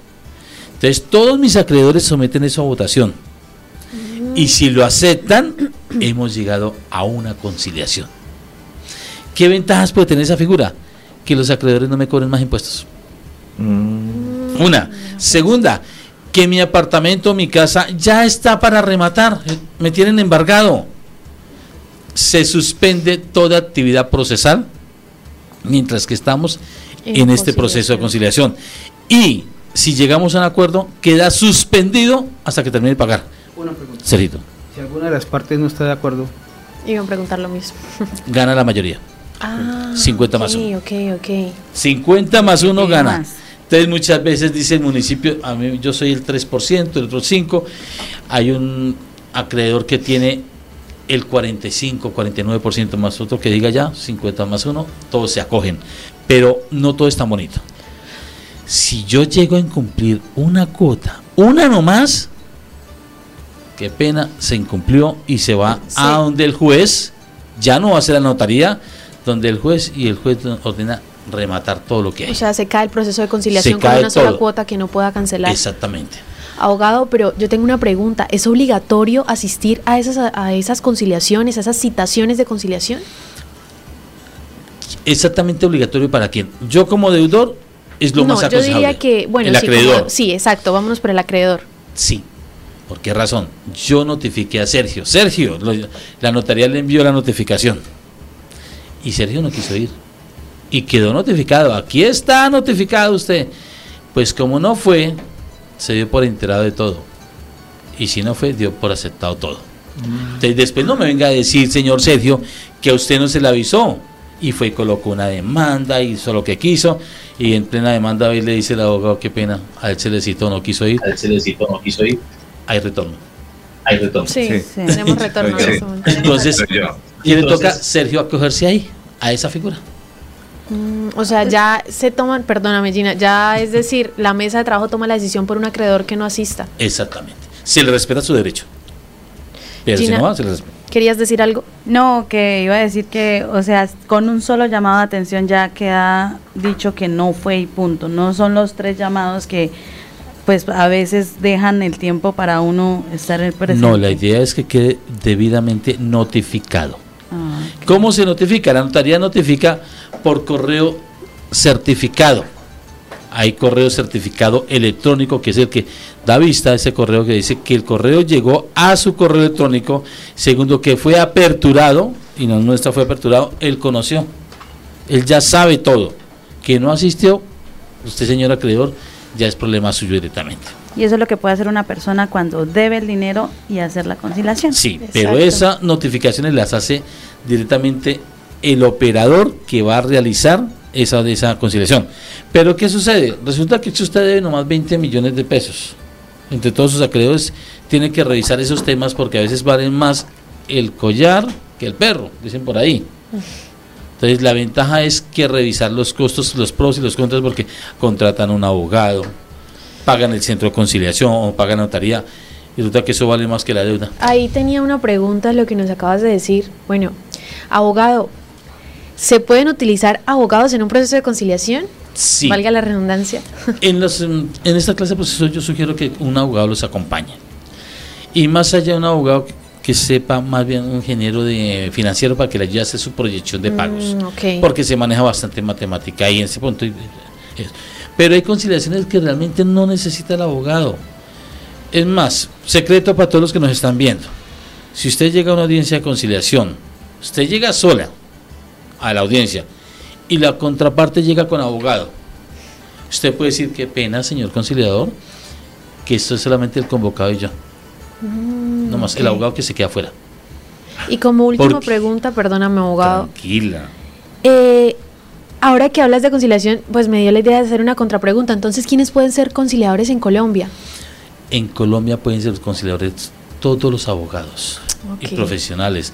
Entonces, todos mis acreedores someten eso a votación. Y si lo aceptan, hemos llegado a una conciliación. ¿Qué ventajas puede tener esa figura? Que los acreedores no me cobren más impuestos. Mm. Una. Segunda, que mi apartamento, mi casa ya está para rematar. Me tienen embargado. Se suspende toda actividad procesal mientras que estamos en, este proceso de conciliación. Y si llegamos a un acuerdo, queda suspendido hasta que termine de pagar. Una pregunta. Si alguna de las partes no está de acuerdo. Iban a preguntar lo mismo. (laughs) Gana la mayoría. Ah, 50 más 1. Ok, ok. 50 más 1 Y gana. más. Entonces muchas veces dice el municipio, a mí yo soy el 3%, el otro 5%, hay un acreedor que tiene el 45, 49% más otro que diga ya 50 más 1, todos se acogen, pero no todo es tan bonito. Si yo llego a incumplir una cuota, una nomás, qué pena, se incumplió y se va Sí. a donde el juez, ya no va a ser la notaría, donde el juez y el juez ordena rematar todo lo que hay. O sea, se cae el proceso de conciliación con una sola todo. cuota que no pueda cancelar. Exactamente. Abogado, pero yo tengo una pregunta. ¿Es obligatorio asistir a esas, a esas conciliaciones, a esas citaciones de conciliación? Exactamente obligatorio para quién. Yo como deudor es lo no, más yo aconsejable. diría que, bueno, el sí, como- acreedor. sí, exacto, vámonos por el acreedor. Sí. ¿Por qué razón? Yo notifiqué a Sergio. Sergio, la notaría le envió la notificación. Y Sergio no quiso ir. Y quedó notificado. Aquí está notificado usted. Pues como no fue, se dio por enterado de todo. Y si no fue, dio por aceptado todo. Entonces después no me venga a decir, señor Sergio, que a usted no se le avisó. Y fue y colocó una demanda, hizo lo que quiso. Y en plena demanda hoy le dice el abogado, qué pena, a él se le citó, no quiso ir. A él se le citó, no quiso ir. Hay retorno. Hay retorno. Sí, Sí. tenemos retorno Sí. Entonces. ¿qué le toca Sergio acogerse ahí? A esa figura. Mm, o sea, ya se toman, perdóname Gina, ya es decir, la mesa de trabajo toma la decisión por un acreedor que no asista. Exactamente. Se le respeta su derecho. Pero Gina. si no va, se le respeta. ¿Querías decir algo? No, que iba a decir que, o sea, con un solo llamado de atención ya queda dicho que no fue y punto. No son los tres llamados que, pues, a veces dejan el tiempo para uno estar en presente. No, la idea es que quede debidamente notificado. Ah. ¿Cómo se notifica? La notaría notifica por correo certificado. Hay correo certificado electrónico que es el que da vista a ese correo que dice que el correo llegó a su correo electrónico. Segundo, que fue aperturado, y no nuestra fue aperturado, él conoció. Él ya sabe todo. Que no asistió, usted señor acreedor, ya es problema suyo directamente. Y eso es lo que puede hacer una persona cuando debe el dinero y hacer la conciliación. Sí, pero esas notificaciones las hace directamente el operador que va a realizar esa, esa conciliación. Pero ¿qué sucede? Resulta que si usted debe nomás 20 millones de pesos. Entre todos sus acreedores tiene que revisar esos temas porque a veces valen más el collar que el perro, dicen por ahí. Entonces la ventaja es que revisar los costos, los pros y los contras porque contratan un abogado, pagan el centro de conciliación o pagan notaría y resulta que eso vale más que la deuda. Ahí tenía una pregunta, lo que nos acabas de decir. Bueno, abogado, ¿se pueden utilizar abogados en un proceso de conciliación? Sí. Valga la redundancia. (laughs) En, los, en en esta clase de procesos yo sugiero que un abogado los acompañe. Y más allá de un abogado que, sepa más bien un ingeniero de financiero para que le ayude a hacer su proyección de pagos. Mm, ok. Porque se maneja bastante matemática ahí en ese punto. y- Pero hay conciliaciones que realmente no necesita el abogado. Es más, secreto para todos los que nos están viendo. Si usted llega a una audiencia de conciliación, usted llega sola a la audiencia y la contraparte llega con abogado. Usted puede decir, qué pena, señor conciliador, que esto es solamente el convocado y yo. Mm, No más, el abogado que se queda afuera. Y como última Porque- pregunta, perdóname, abogado. Tranquila. Eh, ahora que hablas de conciliación, pues me dio la idea de hacer una contrapregunta. Entonces, ¿quiénes pueden ser conciliadores en Colombia? En Colombia pueden ser conciliadores todos los abogados y profesionales.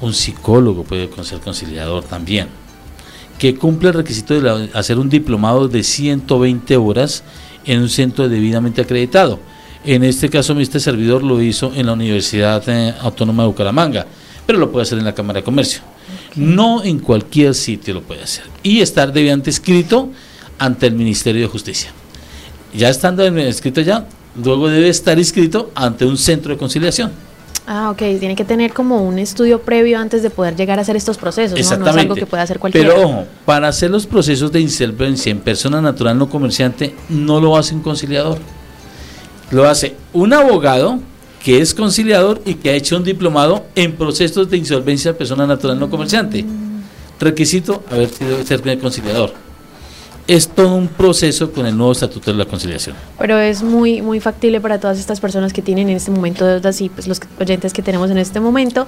Un psicólogo puede ser conciliador también. Que cumple el requisito de la- hacer un diplomado de 120 horas en un centro debidamente acreditado. En este caso, este servidor lo hizo en la Universidad eh, Autónoma de Bucaramanga, pero lo puede hacer en la Cámara de Comercio. No en cualquier sitio lo puede hacer. Y estar debidamente escrito ante el Ministerio de Justicia. Ya estando escrito ya, luego debe estar inscrito ante un centro de conciliación. Ah, ok. Tiene que tener como un estudio previo antes de poder llegar a hacer estos procesos, ¿no? No es Exactamente. algo que pueda hacer cualquiera. Pero ojo, para hacer los procesos de insolvencia en persona natural no comerciante, no lo hace un conciliador. Lo hace un abogado que es conciliador y que ha hecho un diplomado en procesos de insolvencia de persona natural no comerciante. Requisito haber sido ser conciliador. es todo un proceso con el nuevo Estatuto de la Conciliación. Pero es muy, muy factible para todas estas personas que tienen en este momento deudas y pues los oyentes que tenemos en este momento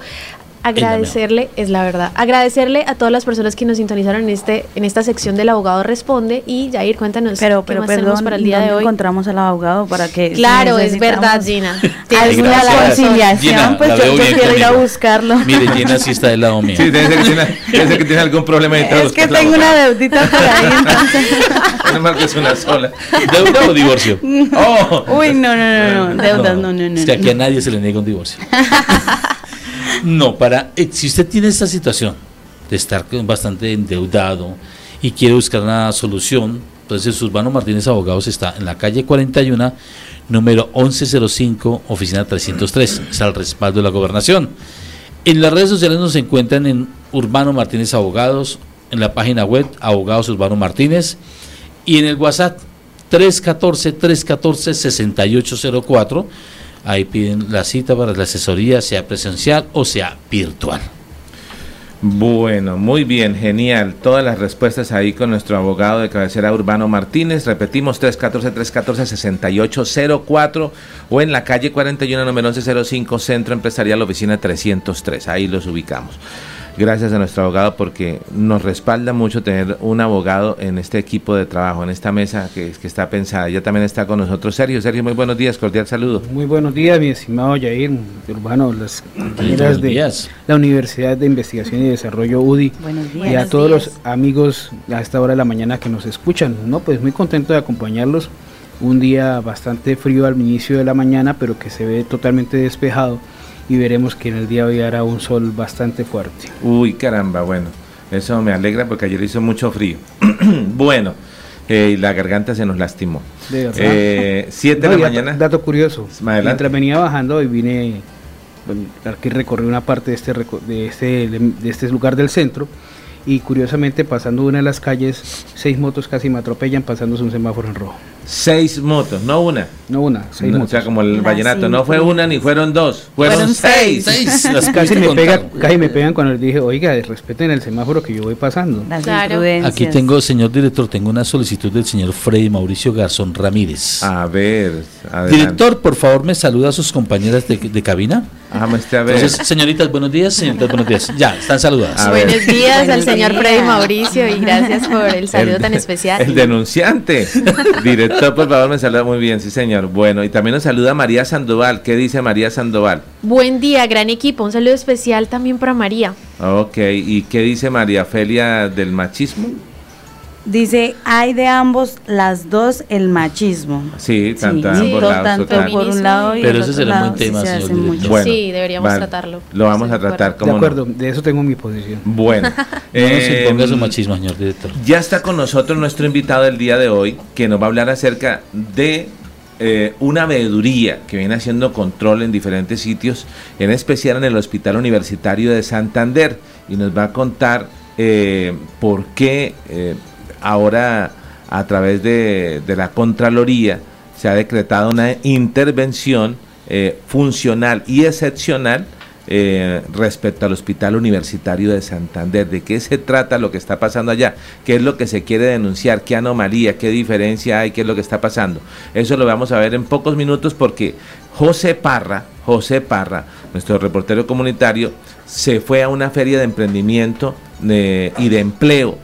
agradecerle, es la verdad, agradecerle a todas las personas que nos sintonizaron en este en esta sección del abogado responde y Jair, cuéntanos pero, pero qué más tenemos para el día de hoy. encontramos al abogado para que Claro, es verdad, Gina. (laughs) Alguna conciliación, pues yo, quiero ir a buscarlo. Mire, Gina (laughs) sí está del lado mío. Sí, debe ser que tiene, que tiene algún problema Es que tengo una deudita por ahí, (laughs) entonces. No más que es una sola. ¿Deuda o divorcio? Oh. Uy, no, no, no, no, deudas, no, no, no. Es que aquí a nadie se le niega un divorcio. No, para eh, si usted tiene esta situación de estar bastante endeudado y quiere buscar una solución, entonces Urbano Martínez Abogados está en la calle 41, número 1105, oficina 303, es al respaldo de la gobernación. En las redes sociales nos encuentran en Urbano Martínez Abogados, en la página web Abogados Urbano Martínez y en el WhatsApp 314-314-6804 Ahí piden la cita para la asesoría, sea presencial o sea virtual. Bueno, muy bien, genial. Todas las respuestas ahí con nuestro abogado de cabecera Urbano Martínez. Repetimos 314-314-6804 o en la calle 41, número 1105, Centro Empresarial, oficina 303. Ahí los ubicamos gracias a nuestro abogado porque nos respalda mucho tener un abogado en este equipo de trabajo, en esta mesa que, que está pensada. Ya también está con nosotros Sergio. Sergio, muy buenos días, cordial saludo. Muy buenos días, mi estimado Yair, Urbano, las compañeras de la Universidad de Investigación y Desarrollo UDI. Buenos días. Y a todos los amigos a esta hora de la mañana que nos escuchan. No, pues muy contento de acompañarlos. Un día bastante frío al inicio de la mañana, pero que se ve totalmente despejado y veremos que en el día de hoy hará un sol bastante fuerte. Uy, caramba, bueno, eso me alegra porque ayer hizo mucho frío. (clears throat) bueno, eh, la garganta se nos lastimó. De eh, siete de la mañana. Dato curioso. Mientras venía bajando y vine, aquí recorrí una parte de este, de este, de este lugar del centro y curiosamente pasando una de las calles, seis motos casi me atropellan pasándose un semáforo en rojo. Seis motos, no una. No una, seis motos. O sea, como el vallenato, no fue una ni fueron dos, fueron, seis. seis. Las casi, me pega, casi me pegan cuando les dije, oiga, respeten el semáforo que yo voy pasando. Claro. Aquí tengo, señor director, tengo una solicitud del señor Freddy Mauricio Garzón Ramírez. A ver, Director, por favor, me saluda a sus compañeras de, de cabina. Ah, a ver. Entonces, señoritas, buenos días, señoritas, buenos días. Ya, están saludadas. Buenos días al señor Freddy Mauricio y gracias por el saludo tan especial. El denunciante. (laughs) Director, por favor, me saluda muy bien, sí, señor. Bueno, y también nos saluda María Sandoval. ¿Qué dice María Sandoval? Buen día, gran equipo. Un saludo especial también para María. Ok, ¿y qué dice María Felia del machismo? Dice, hay de ambos, las dos, el machismo. Sí, tanto, ambos lados, tanto por un lado y Pero ese será un tema, señor sí, deberíamos tratarlo. Lo vamos a tratar como. De acuerdo, de eso tengo mi posición. Bueno. (laughs) eh, ponga su machismo, señor director. Ya está con nosotros nuestro invitado del día de hoy, que nos va a hablar acerca de eh, una veeduría que viene haciendo control en diferentes sitios, en especial en el Hospital Universitario de Santander, y nos va a contar eh, por qué eh, ahora a través de, la Contraloría se ha decretado una intervención eh, funcional y excepcional eh, respecto al Hospital Universitario de Santander. ¿De qué se trata lo que está pasando allá? ¿Qué es lo que se quiere denunciar? ¿Qué anomalía? ¿Qué diferencia hay? ¿Qué es lo que está pasando? Eso lo vamos a ver en pocos minutos porque José Parra, José Parra, nuestro reportero comunitario, se fue a una feria de emprendimiento eh, y de empleo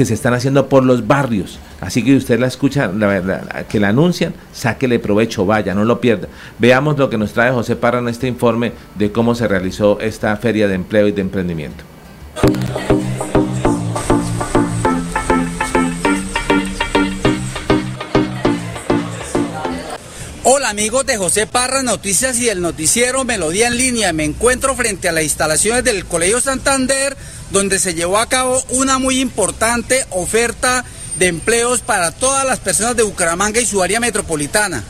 que se están haciendo por los barrios. Así que usted la escucha, la, que la anuncian, sáquele provecho, vaya, no lo pierda. Veamos lo que nos trae José Parra en este informe de cómo se realizó esta feria de empleo y de emprendimiento. Hola amigos de José Parra Noticias y el noticiero Melodía en línea. Me encuentro frente a las instalaciones del Colegio Santander donde se llevó a cabo una muy importante oferta de empleos para todas las personas de Bucaramanga y su área metropolitana.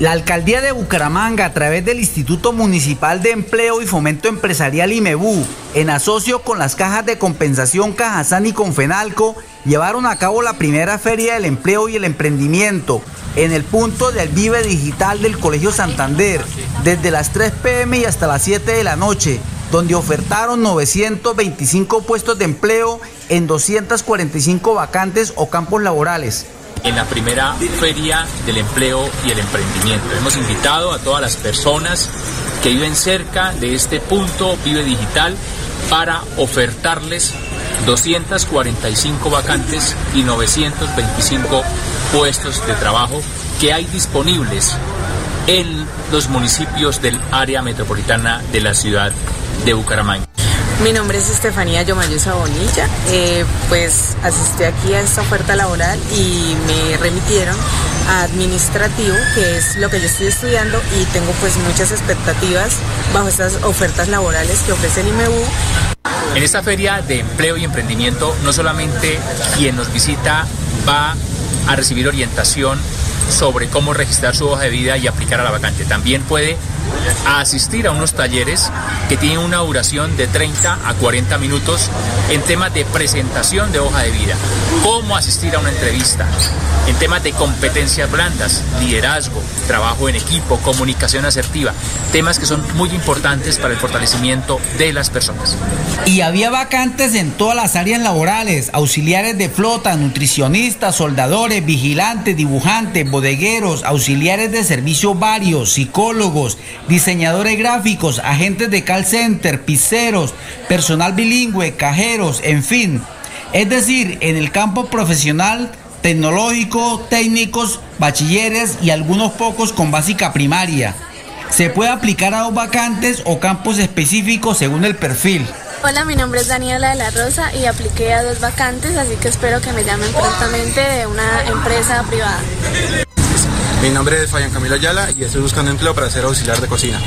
La alcaldía de Bucaramanga, a través del Instituto Municipal de Empleo y Fomento Empresarial IMEBU, en asocio con las cajas de compensación Cajazán y Confenalco, llevaron a cabo la primera feria del empleo y el emprendimiento en el punto del Vive Digital del Colegio Santander, desde las 3 pm y hasta las 7 de la noche, donde ofertaron 925 puestos de empleo en 245 vacantes o campos laborales en la primera feria del empleo y el emprendimiento. Hemos invitado a todas las personas que viven cerca de este punto Vive Digital para ofertarles 245 vacantes y 925 puestos de trabajo que hay disponibles en los municipios del área metropolitana de la ciudad de Bucaramanga. Mi nombre es Estefanía Yomayosa Bonilla, eh, pues asistí aquí a esta oferta laboral y me remitieron a administrativo, que es lo que yo estoy estudiando y tengo pues muchas expectativas bajo estas ofertas laborales que ofrece el IMEU. En esta feria de empleo y emprendimiento no solamente quien nos visita va a recibir orientación sobre cómo registrar su hoja de vida y aplicar a la vacante. También puede asistir a unos talleres que tienen una duración de 30 a 40 minutos en temas de presentación de hoja de vida, cómo asistir a una entrevista, en temas de competencias blandas, liderazgo, trabajo en equipo, comunicación asertiva, temas que son muy importantes para el fortalecimiento de las personas. Y había vacantes en todas las áreas laborales, auxiliares de flota, nutricionistas, soldadores, vigilantes, dibujantes, bodegueros, auxiliares de servicio varios, psicólogos, diseñadores gráficos, agentes de call center, pizzeros, personal bilingüe, cajeros, en fin. Es decir, en el campo profesional, tecnológico, técnicos, bachilleres y algunos pocos con básica primaria. Se puede aplicar a dos vacantes o campos específicos según el perfil. Hola, mi nombre es Daniela de la Rosa y apliqué a dos vacantes, así que espero que me llamen prontamente de una empresa privada. Mi nombre es Fabián Camilo Ayala y estoy buscando empleo para ser auxiliar de cocina.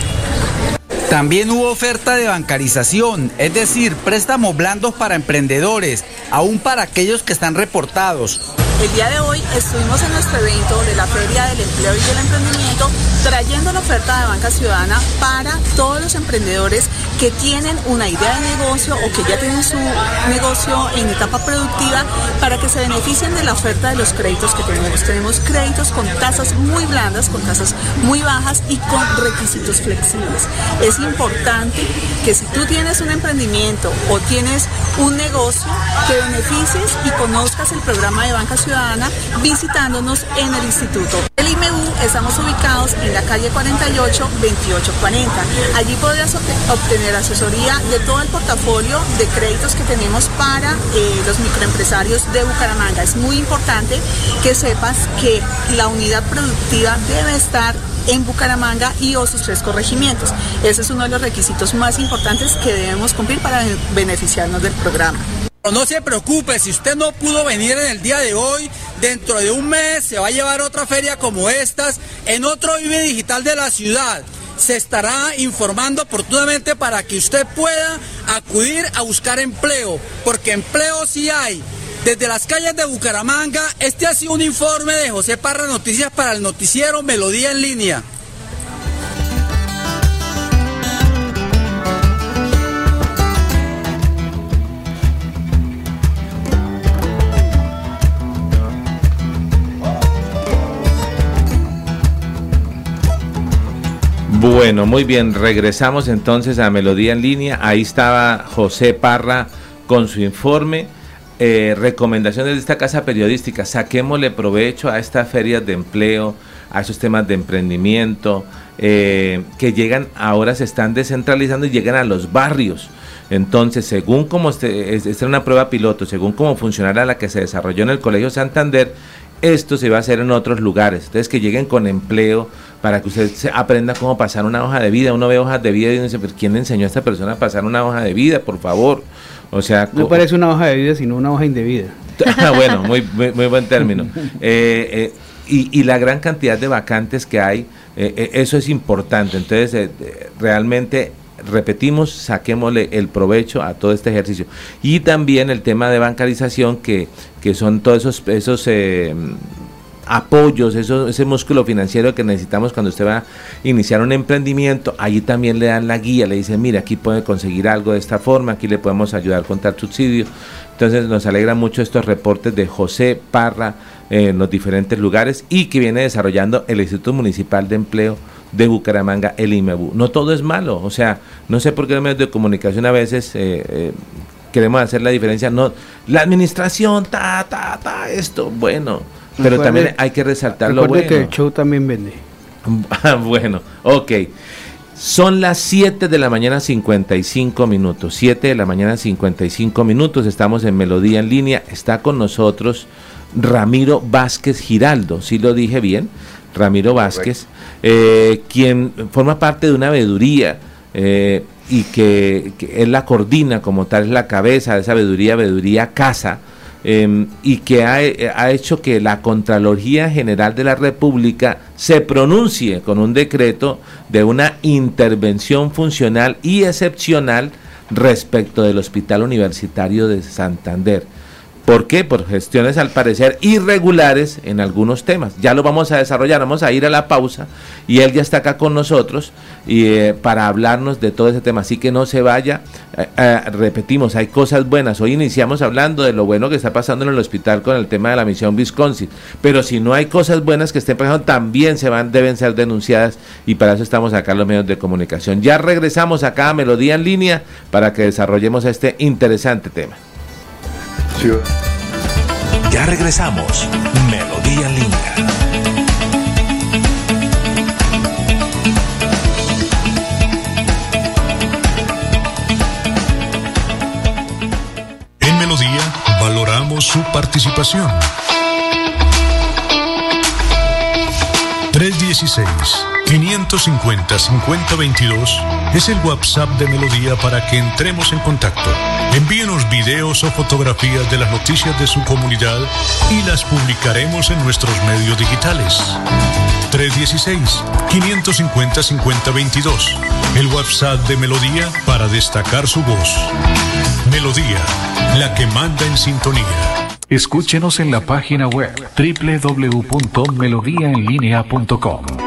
También hubo oferta de bancarización, es decir, préstamos blandos para emprendedores, aún para aquellos que están reportados. El día de hoy estuvimos en nuestro evento de la Feria del Empleo y del Emprendimiento trayendo la oferta de banca ciudadana para todos los emprendedores que tienen una idea de negocio o que ya tienen su negocio en etapa productiva para que se beneficien de la oferta de los créditos que tenemos. Tenemos créditos con tasas muy blandas, con tasas muy bajas y con requisitos flexibles. Es importante que si tú tienes un emprendimiento o tienes un negocio, que beneficies y conozcas el programa de banca ciudadana visitándonos en el instituto. El IMU estamos ubicados en la calle 48 2840. Allí podrás obtener asesoría de todo el portafolio de créditos que tenemos para eh, los microempresarios de Bucaramanga. Es muy importante que sepas que la unidad productiva debe estar en Bucaramanga y o sus tres corregimientos. Ese es uno de los requisitos más importantes que debemos cumplir para beneficiarnos del programa. No se preocupe, si usted no pudo venir en el día de hoy, dentro de un mes se va a llevar otra feria como estas en otro Vive Digital de la ciudad. Se estará informando oportunamente para que usted pueda acudir a buscar empleo, porque empleo sí hay. Desde las calles de Bucaramanga, este ha sido un informe de José Parra Noticias para el noticiero Melodía en línea. Bueno, muy bien, regresamos entonces a Melodía en línea. Ahí estaba José Parra con su informe. Eh, recomendaciones de esta casa periodística, saquémosle provecho a estas ferias de empleo, a esos temas de emprendimiento, eh, que llegan, ahora se están descentralizando y llegan a los barrios. Entonces, según como esta es una prueba piloto, según cómo funcionará la que se desarrolló en el Colegio Santander, esto se va a hacer en otros lugares. Entonces, que lleguen con empleo para que usted aprenda cómo pasar una hoja de vida. Uno ve hojas de vida y dice, ¿quién le enseñó a esta persona a pasar una hoja de vida? Por favor. O sea, no parece una hoja de vida, sino una hoja indebida. (laughs) Bueno, (laughs) muy, muy, buen término. Eh, eh, y, la gran cantidad de vacantes que hay, eh, eso es importante. Entonces, realmente repetimos, saquémosle el provecho a todo este ejercicio. Y también el tema de bancarización, que, que son todos esos, esos apoyos, eso, ese músculo financiero que necesitamos cuando usted va a iniciar un emprendimiento, allí también le dan la guía, le dicen, mire, aquí puede conseguir algo de esta forma, aquí le podemos ayudar con tal subsidio. Entonces nos alegra mucho estos reportes de José Parra en los diferentes lugares y que viene desarrollando el Instituto Municipal de Empleo de Bucaramanga, el IMEBU. No todo es malo, o sea, no sé por qué los medios de comunicación a veces eh, eh, queremos hacer la diferencia. No, la administración, ta, ta, ta, esto, bueno, pero también hay que resaltar lo bueno. que el show también vende. (laughs) Ah, bueno, ok. Son las 7 de la mañana 55 minutos. 7 de la mañana 55 minutos. Estamos en Melodía en línea. Está con nosotros Ramiro Vázquez Giraldo. Si lo dije bien. Ramiro Vázquez, eh, quien forma parte de una veeduría eh, y que, él la coordina como tal, es la cabeza de esa veeduría, veeduría Casa Em, y que ha, ha, hecho que la Contraloría General de la República se pronuncie con un decreto de una intervención funcional y excepcional respecto del Hospital Universitario de Santander. ¿Por qué? Por gestiones al parecer irregulares en algunos temas. Ya lo vamos a desarrollar, vamos a ir a la pausa y él ya está acá con nosotros y, eh, para hablarnos de todo ese tema. Así que no se vaya. Eh, eh, repetimos, hay cosas buenas. Hoy iniciamos hablando de lo bueno que está pasando en el hospital con el tema de la misión Wisconsin. Pero si no hay cosas buenas que estén pasando, también se van, deben ser denunciadas y para eso estamos acá en los medios de comunicación. Ya regresamos acá a Melodía en línea para que desarrollemos este interesante tema. Ya regresamos. Melodía Linda. En Melodía valoramos su participación. 316 550-5022 es el WhatsApp de Melodía para que entremos en contacto. Envíenos videos o fotografías de las noticias de su comunidad y las publicaremos en nuestros medios digitales. 316-550-5022. El WhatsApp de Melodía para destacar su voz. Melodía, la que manda en sintonía. Escúchenos en la página web www.melodiaenlinea.com.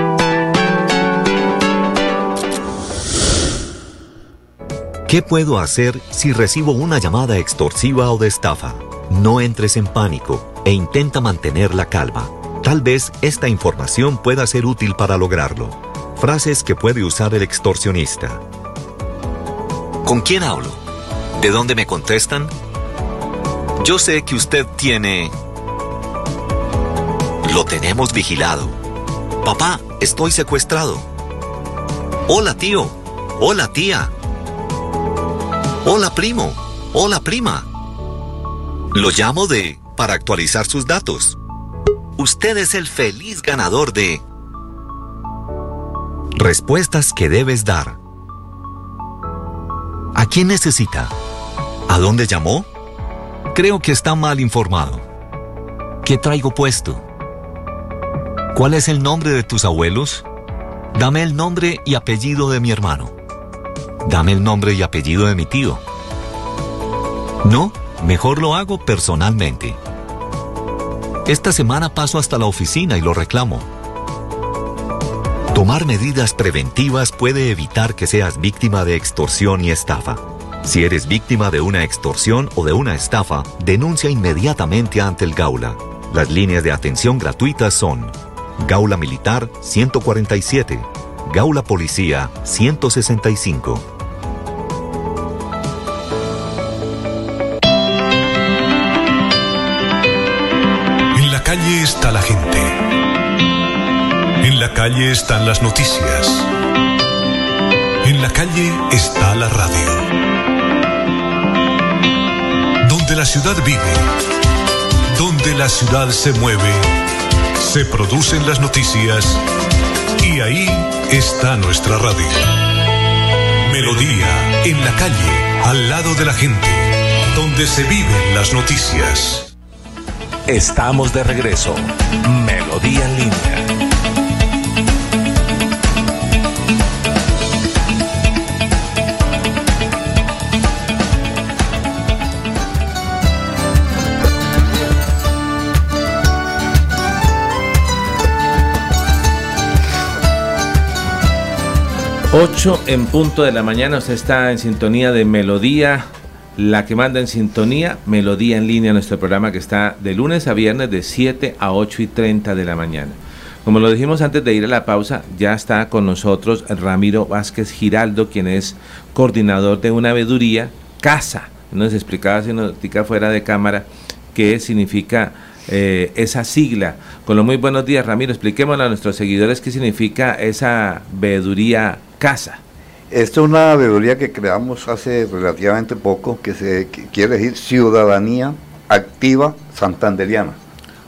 ¿Qué puedo hacer si recibo una llamada extorsiva o de estafa? No entres en pánico e intenta mantener la calma. Tal vez esta información pueda ser útil para lograrlo. Frases que puede usar el extorsionista. ¿Con quién hablo? ¿De dónde me contestan? Yo sé que usted tiene... Lo tenemos vigilado. Papá, estoy secuestrado. Hola tío. Hola tía. Hola primo. Hola prima. Lo llamo de para actualizar sus datos. Usted es el feliz ganador de... Respuestas que debes dar. ¿A quién necesita? ¿A dónde llamó? Creo que está mal informado. ¿Qué traigo puesto? ¿Cuál es el nombre de tus abuelos? Dame el nombre y apellido de mi hermano. Dame el nombre y apellido de mi tío. No, mejor lo hago personalmente. Esta semana paso hasta la oficina y lo reclamo. Tomar medidas preventivas puede evitar que seas víctima de extorsión y estafa. Si eres víctima de una extorsión o de una estafa, denuncia inmediatamente ante el Gaula. Las líneas de atención gratuitas son Gaula Militar 147, Gaula Policía 165. En la calle está la gente. En la calle están las noticias. En la calle está la radio. Donde la ciudad vive, donde la ciudad se mueve, se producen las noticias y ahí está nuestra radio. Melodía, en la calle, al lado de la gente, donde se viven las noticias. Estamos de regreso. Melodía en línea. 8 en punto de la mañana, usted está en sintonía de Melodía, la que manda en sintonía, Melodía en línea, nuestro programa que está de lunes a viernes de 7 a 8 y 30 de la mañana. Como lo dijimos antes de ir a la pausa, ya está con nosotros Ramiro Vázquez Giraldo, quien es coordinador de una veeduría, Casa. Nos explicaba hace una fuera de cámara qué significa eh, esa sigla. Con lo muy buenos días, Ramiro, expliquémosle a nuestros seguidores qué significa esa veeduría casa. Esta es una veeduría que creamos hace relativamente poco, que se quiere decir Ciudadanía Activa Santanderiana.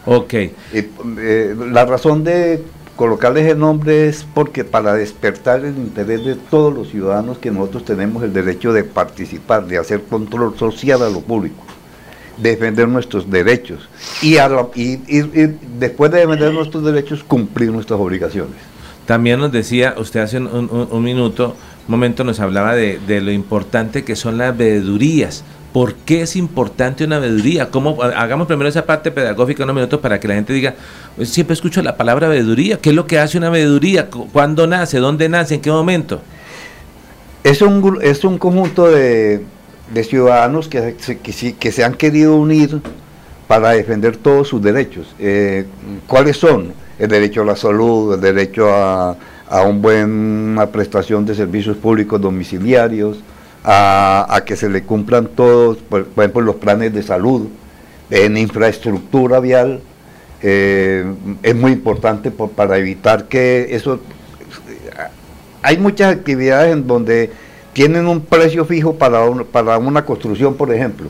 Ok. Eh, la razón de colocarles el nombre es porque para despertar el interés de todos los ciudadanos que nosotros tenemos el derecho de participar, de hacer control social a lo público, defender nuestros derechos y, después de defender nuestros derechos cumplir nuestras obligaciones. También nos decía, usted hace un, minuto, un momento nos hablaba de, lo importante que son las veedurías. ¿Por qué es importante una veeduría? ¿Cómo, hagamos primero esa parte pedagógica unos minutos para que la gente diga, pues, siempre escucho la palabra veeduría, ¿qué es lo que hace una veeduría? ¿Cuándo nace? ¿Dónde nace? ¿En qué momento? Es un, es un conjunto de, ciudadanos que, que, que, se han querido unir para defender todos sus derechos. Eh, ¿Cuáles son? El derecho a la salud, el derecho a, a una buena prestación de servicios públicos domiciliarios, a, que se le cumplan todos, por, ejemplo, los planes de salud, en infraestructura vial, eh, es muy importante para evitar que eso... Hay muchas actividades en donde tienen un precio fijo para, para una construcción, por ejemplo.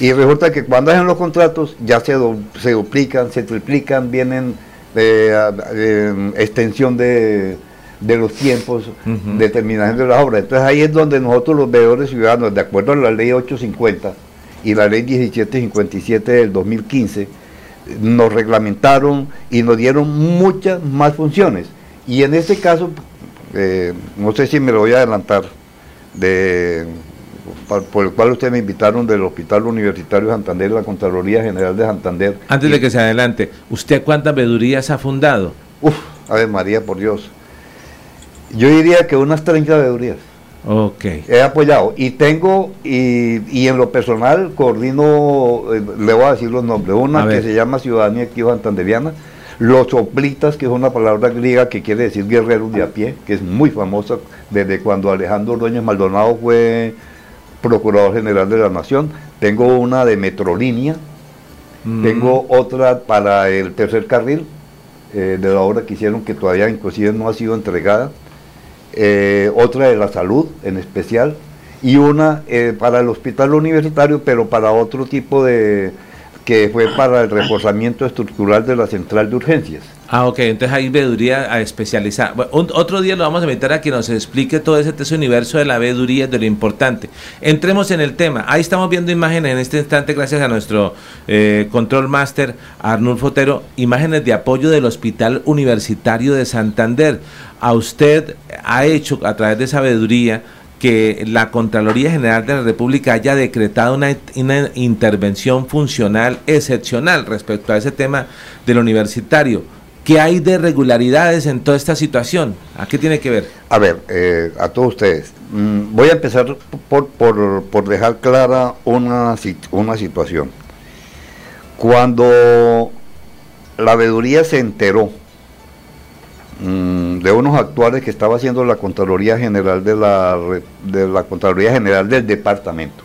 Y resulta que cuando hacen los contratos ya se, se duplican, se triplican, vienen de, extensión de, los tiempos, determinación de las obras. Entonces ahí es donde nosotros los veedores ciudadanos, de acuerdo a la ley 850 y la ley 1757 del 2015, nos reglamentaron y nos dieron muchas más funciones. Y en este caso, eh, no sé si me lo voy a adelantar, de por el cual ustedes me invitaron del Hospital Universitario de Santander, la Contraloría General de Santander. Antes de que se adelante, ¿usted cuántas veedurías ha fundado? Uf, ver María, por Dios. Yo diría que unas 30 veedurías. Ok. He apoyado. Y tengo, y, y en lo personal, coordino, eh, le voy a decir los nombres. Una que se llama Ciudadanía Activa Santanderiana. Los soplitas, que es una palabra griega que quiere decir guerreros de a pie, que es muy famosa desde cuando Alejandro Ordóñez Maldonado fue Procurador General de la Nación, tengo una de Metrolínea, mm. tengo otra para el tercer carril eh, de la obra que hicieron que todavía inclusive no ha sido entregada, eh, otra de la salud en especial y una eh, para el hospital universitario pero para otro tipo de que fue para el reforzamiento estructural de la central de urgencias. Ah, ok, entonces hay veeduría especializada. otro día lo vamos a invitar a que nos explique todo ese, universo de la veeduría, de lo importante. Entremos en el tema. Ahí estamos viendo imágenes en este instante, gracias a nuestro eh, control master Arnulfo Otero, imágenes de apoyo del Hospital Universitario de Santander. A usted ha hecho a través de esa veeduría que la Contraloría General de la República haya decretado una, intervención funcional excepcional respecto a ese tema del universitario ¿Qué hay de regularidades en toda esta situación? ¿A qué tiene que ver? A ver, eh, a todos ustedes. Mm, voy a empezar por, por, dejar clara una, una situación. Cuando la veeduría se enteró mm, de unos actuales que estaba haciendo la Contraloría General de la, Contraloría General del Departamento,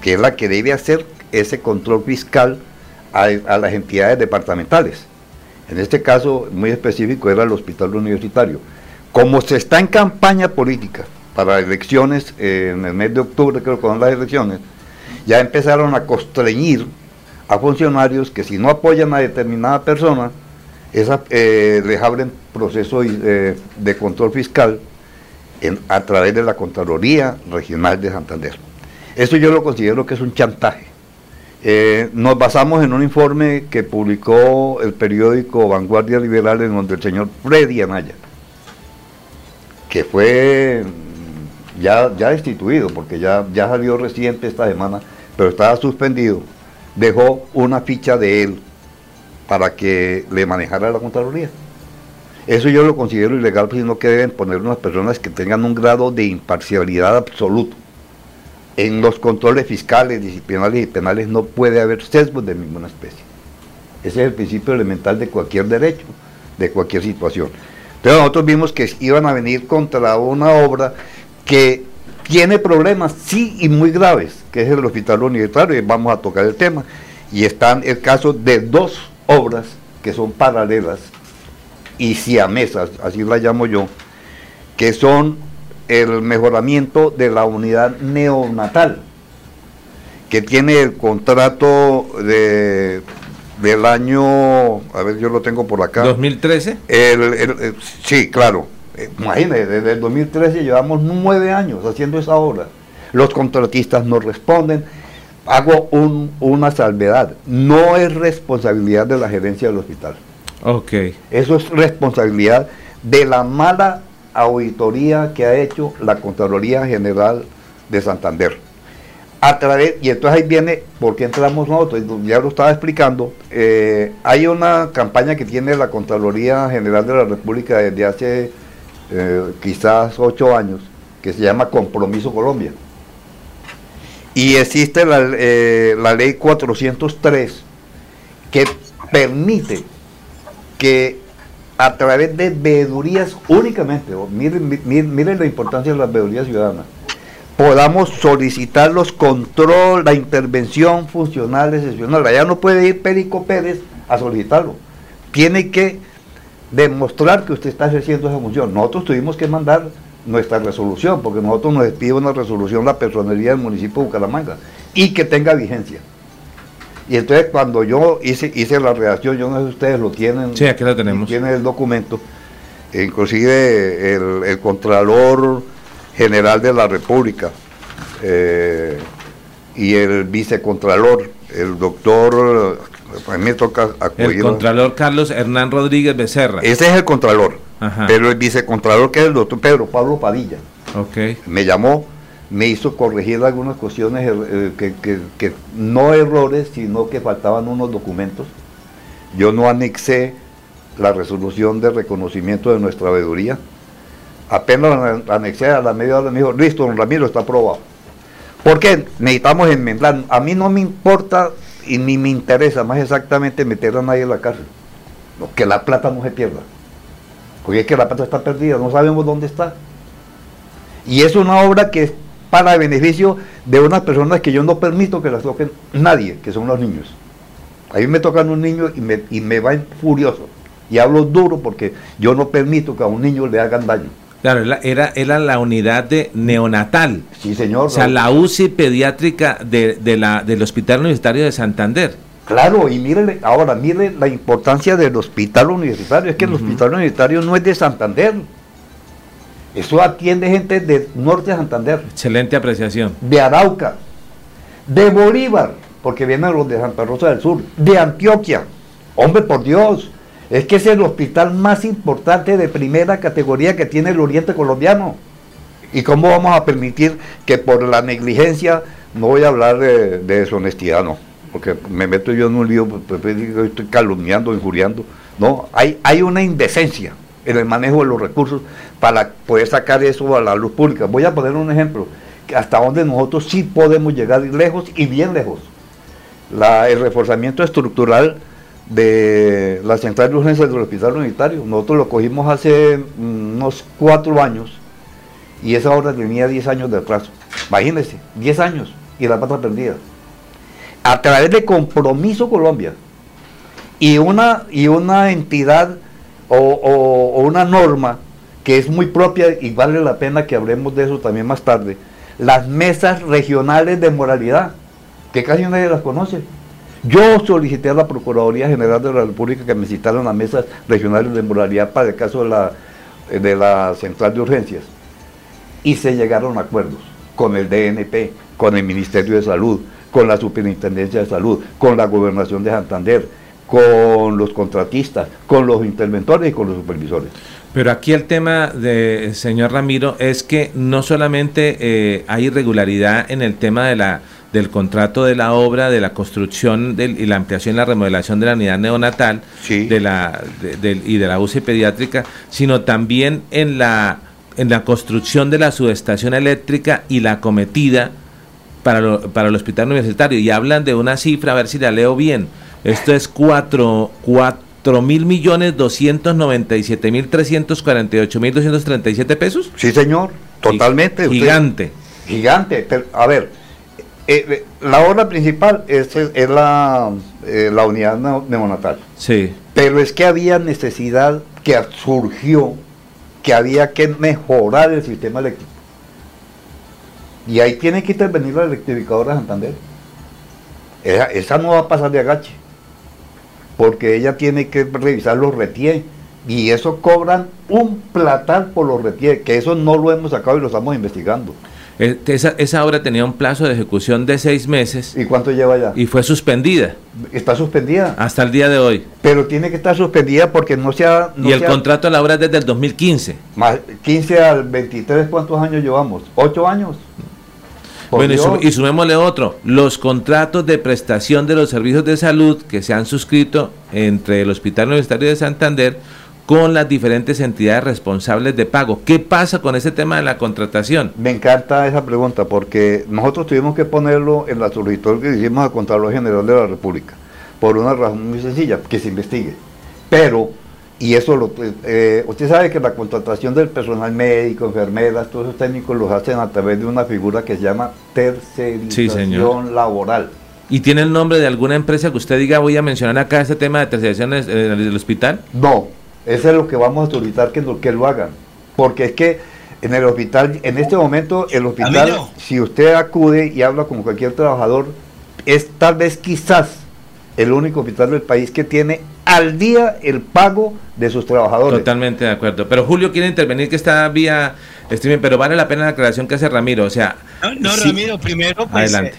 que es la que debe hacer ese control fiscal a las entidades departamentales en este caso muy específico era el hospital universitario. Como se está en campaña política para elecciones eh, en el mes de octubre, creo que son las elecciones, ya empezaron a constreñir a funcionarios que si no apoyan a determinada persona, esa, eh, les abren proceso eh, de control fiscal a través de la Contraloría Regional de Santander. Eso yo lo considero que es un chantaje Eh, nos basamos en un informe que publicó el periódico Vanguardia Liberal en donde el señor Freddy Anaya, que fue mm, ya, ya destituido, porque ya, ya salió reciente esta semana, pero estaba suspendido, dejó una ficha de él para que le manejara la Contraloría. Eso yo lo considero ilegal, sino que deben poner unas personas que tengan un grado de imparcialidad absoluto. En los controles fiscales, disciplinarios y penales no puede haber sesgos de ninguna especie. Ese es el principio elemental de cualquier derecho, de cualquier situación. Pero nosotros vimos que iban a venir contra una obra que tiene problemas, sí, y muy graves, que es el hospital universitario, y vamos a tocar el tema. Y están el caso de dos obras que son paralelas y siamesas, así la llamo yo, que son el mejoramiento de la unidad neonatal, que tiene el contrato de, del año, a ver, yo lo tengo por acá. ¿2013? El, sí, claro. Eh, imagínense, desde el 2013 llevamos nueve años haciendo esa obra. Los contratistas no responden. Hago un, una salvedad. No es responsabilidad de la gerencia del hospital. Ok. Eso es responsabilidad de la mala auditoría que ha hecho la Contraloría General de Santander. A través, y entonces ahí viene, ¿por qué entramos nosotros? Ya lo estaba explicando. Eh, hay una campaña que tiene la Contraloría General de la República desde hace eh, quizás ocho años, que se llama Compromiso Colombia. Y existe la, eh, la ley 403 que permite que a través de veedurías únicamente, miren, miren, la importancia de las veedurías ciudadanas, podamos solicitar los control, la intervención funcional excepcional. Allá no puede ir Perico Pérez a solicitarlo. Tiene que demostrar que usted está ejerciendo esa función. Nosotros tuvimos que mandar nuestra resolución, porque nosotros nos pide una resolución la personería del municipio de Bucaramanga y que tenga vigencia. Y entonces cuando yo hice, hice la redacción, yo no sé si ustedes lo tienen. Sí, aquí lo tenemos. Tienen el documento. Inclusive el, el Contralor General de la República eh, y el Vicecontralor, el doctor, a mí me toca acudir. El Contralor Carlos Hernán Rodríguez Becerra. Ese es el Contralor. Pero el Vicecontralor, que es el doctor Pedro Pablo Padilla, okay. me llamó me hizo corregir algunas cuestiones eh, que, no errores, sino que faltaban unos documentos. Yo no anexé la resolución de reconocimiento de nuestra veeduría. Apenas la anexé a la media hora, me dijo, listo, don Ramiro, está aprobado. ¿Por qué? Necesitamos enmendar. A mí no me importa y ni me interesa más exactamente meter a nadie en la cárcel. que la plata no se pierda. Porque es que la plata está perdida, no sabemos dónde está. Y es una obra que para beneficio de unas personas que yo no permito que las toquen nadie, que son los niños. A mí me tocan un niño y me, y me va furioso. Y hablo duro porque yo no permito que a un niño le hagan daño. Claro, era, era la unidad de neonatal. Sí, señor. O sea, la UCI pediátrica de, la, del Hospital Universitario de Santander. Claro, y mire, ahora mire la importancia del hospital universitario. Es que el hospital universitario no es de Santander. Eso atiende gente de norte de Santander. Excelente apreciación. De Arauca, de Bolívar, porque vienen los de Santa Rosa del Sur, de Antioquia. Hombre, por Dios, es que es el hospital más importante de primera categoría que tiene el oriente colombiano. ¿Y cómo vamos a permitir que por la negligencia, no voy a hablar de, deshonestidad, no, porque me meto yo en un lío, pues, pues, pues, estoy calumniando, injuriando. No, hay, hay una indecencia en el manejo de los recursos para poder sacar eso a la luz pública. Voy a poner un ejemplo, hasta donde nosotros sí podemos llegar lejos y bien lejos. el reforzamiento estructural de la central de urgencias del hospital unitario, nosotros lo cogimos hace unos cuatro años y esa obra tenía 10 años de atraso. Imagínense, 10 años y la pata perdida. A través de Compromiso Colombia y una, y una entidad o, una norma que es muy propia y vale la pena que hablemos de eso también más tarde, las mesas regionales de moralidad, que casi nadie las conoce. Yo solicité a la Procuraduría General de la República que me citaran las mesas regionales de moralidad para el caso de la, de la central de urgencias. Y se llegaron a acuerdos con el DNP, con el Ministerio de Salud, con la Superintendencia de Salud, con la Gobernación de Santander, con los contratistas, con los interventores y con los supervisores. Pero aquí el tema de señor Ramiro es que no solamente eh, hay irregularidad en el tema de la del contrato de la obra, de la construcción y la ampliación y la remodelación de la unidad neonatal de la, y de la UCI pediátrica, sino también en la, en la construcción de la subestación eléctrica y la cometida para, para el hospital universitario. Y hablan de una cifra, a ver si la leo bien. Esto es 4, mil millones 297 mil 348 mil 237 pesos. Sí, señor, totalmente. Gigante. gigante. a ver, eh, eh, la obra principal es, es la, eh, la, unidad neonatal. Sí. Pero es que había necesidad que surgió, que había que mejorar el sistema eléctrico. Y ahí tiene que intervenir la electrificadora de Santander. Esa, esa, no va a pasar de agache, porque ella tiene que revisar los retiers. Y eso cobran un platal por los retiers, que eso no lo hemos sacado y lo estamos investigando. Esa, esa, obra tenía un plazo de ejecución de seis meses. ¿Y cuánto lleva ya? Y fue suspendida. ¿Está suspendida? Hasta el día de hoy. Pero tiene que estar suspendida porque no se ha... y el contrato de la obra es desde el 2015. Más 15 al 23, ¿cuántos años llevamos? ¿Ocho años? Bueno, y, y, sumémosle otro, los contratos de prestación de los servicios de salud que se han suscrito entre el Hospital Universitario de Santander con las diferentes entidades responsables de pago. ¿Qué pasa con ese tema de la contratación? Me encanta esa pregunta porque nosotros tuvimos que ponerlo en la solicitud que hicimos al Contralor General de la República, por una razón muy sencilla, que se investigue. Pero, y eso lo, eh, usted sabe que la contratación del personal médico, enfermeras, todos esos técnicos los hacen a través de una figura que se llama tercerización laboral. ¿Y tiene el nombre de alguna empresa que usted diga, voy a mencionar acá este tema de tercerización del hospital? No, eso es lo que vamos a solicitar que, que lo hagan. Porque es que en el hospital, en este momento, el hospital, si usted acude y habla con cualquier trabajador, es tal vez quizás el único hospital del país que tiene al día el pago de sus trabajadores. Totalmente de acuerdo. Pero Julio quiere intervenir que está vía streaming, pero vale la pena la aclaración que hace Ramiro. O sea, no, Ramiro, primero, pues, adelante.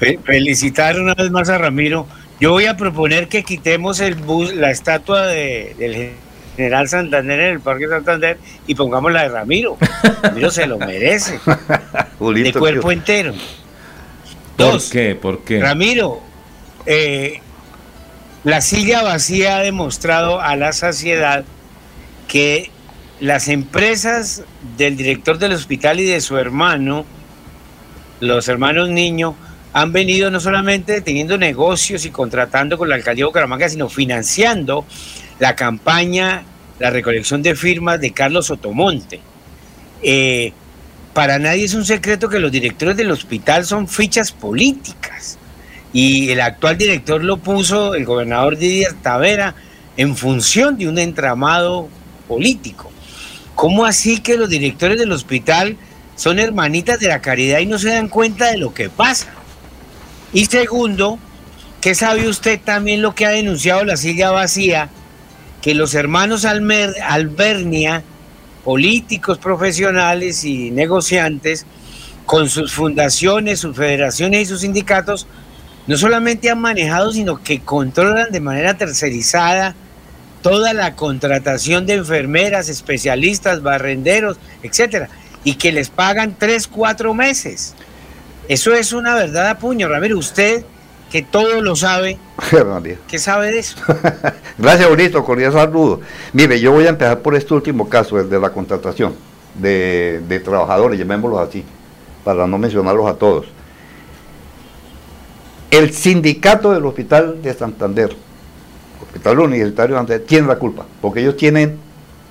Eh, felicitar una vez más a Ramiro yo voy a proponer que quitemos el bus, la estatua de, del general Santander en el Parque Santander y pongamos la de Ramiro. Ramiro se lo merece. (laughs) de cuerpo entero. ¿Por qué? ¿Por qué? Ramiro, eh, la silla vacía ha demostrado a la saciedad que las empresas del director del hospital y de su hermano, los hermanos Niño, han venido no solamente teniendo negocios y contratando con la alcaldía de Bucaramanga, sino financiando la campaña, la recolección de firmas de Carlos Otomonte. Eh, para nadie es un secreto que los directores del hospital son fichas políticas y el actual director lo puso el gobernador Didier Tavera en función de un entramado político. ¿Cómo así que los directores del hospital son hermanitas de la caridad y no se dan cuenta de lo que pasa? Y segundo, ¿qué sabe usted también lo que ha denunciado la silla vacía? Que los hermanos Almer, Albernia, políticos profesionales y negociantes, con sus fundaciones, sus federaciones y sus sindicatos, no solamente han manejado, sino que controlan de manera tercerizada toda la contratación de enfermeras, especialistas, barrenderos, etcétera, y que les pagan tres, cuatro meses. Eso es una verdad a puño, Ramiro. Usted, que todo lo sabe, ¿qué sabe de eso? (laughs) Gracias, bonito, cordial saludo. Mire, yo voy a empezar por este último caso, el de la contratación de, trabajadores, llamémoslos así, para no mencionarlos a todos. El sindicato del Hospital de Santander, Hospital Universitario de Santander, tiene la culpa, porque ellos tienen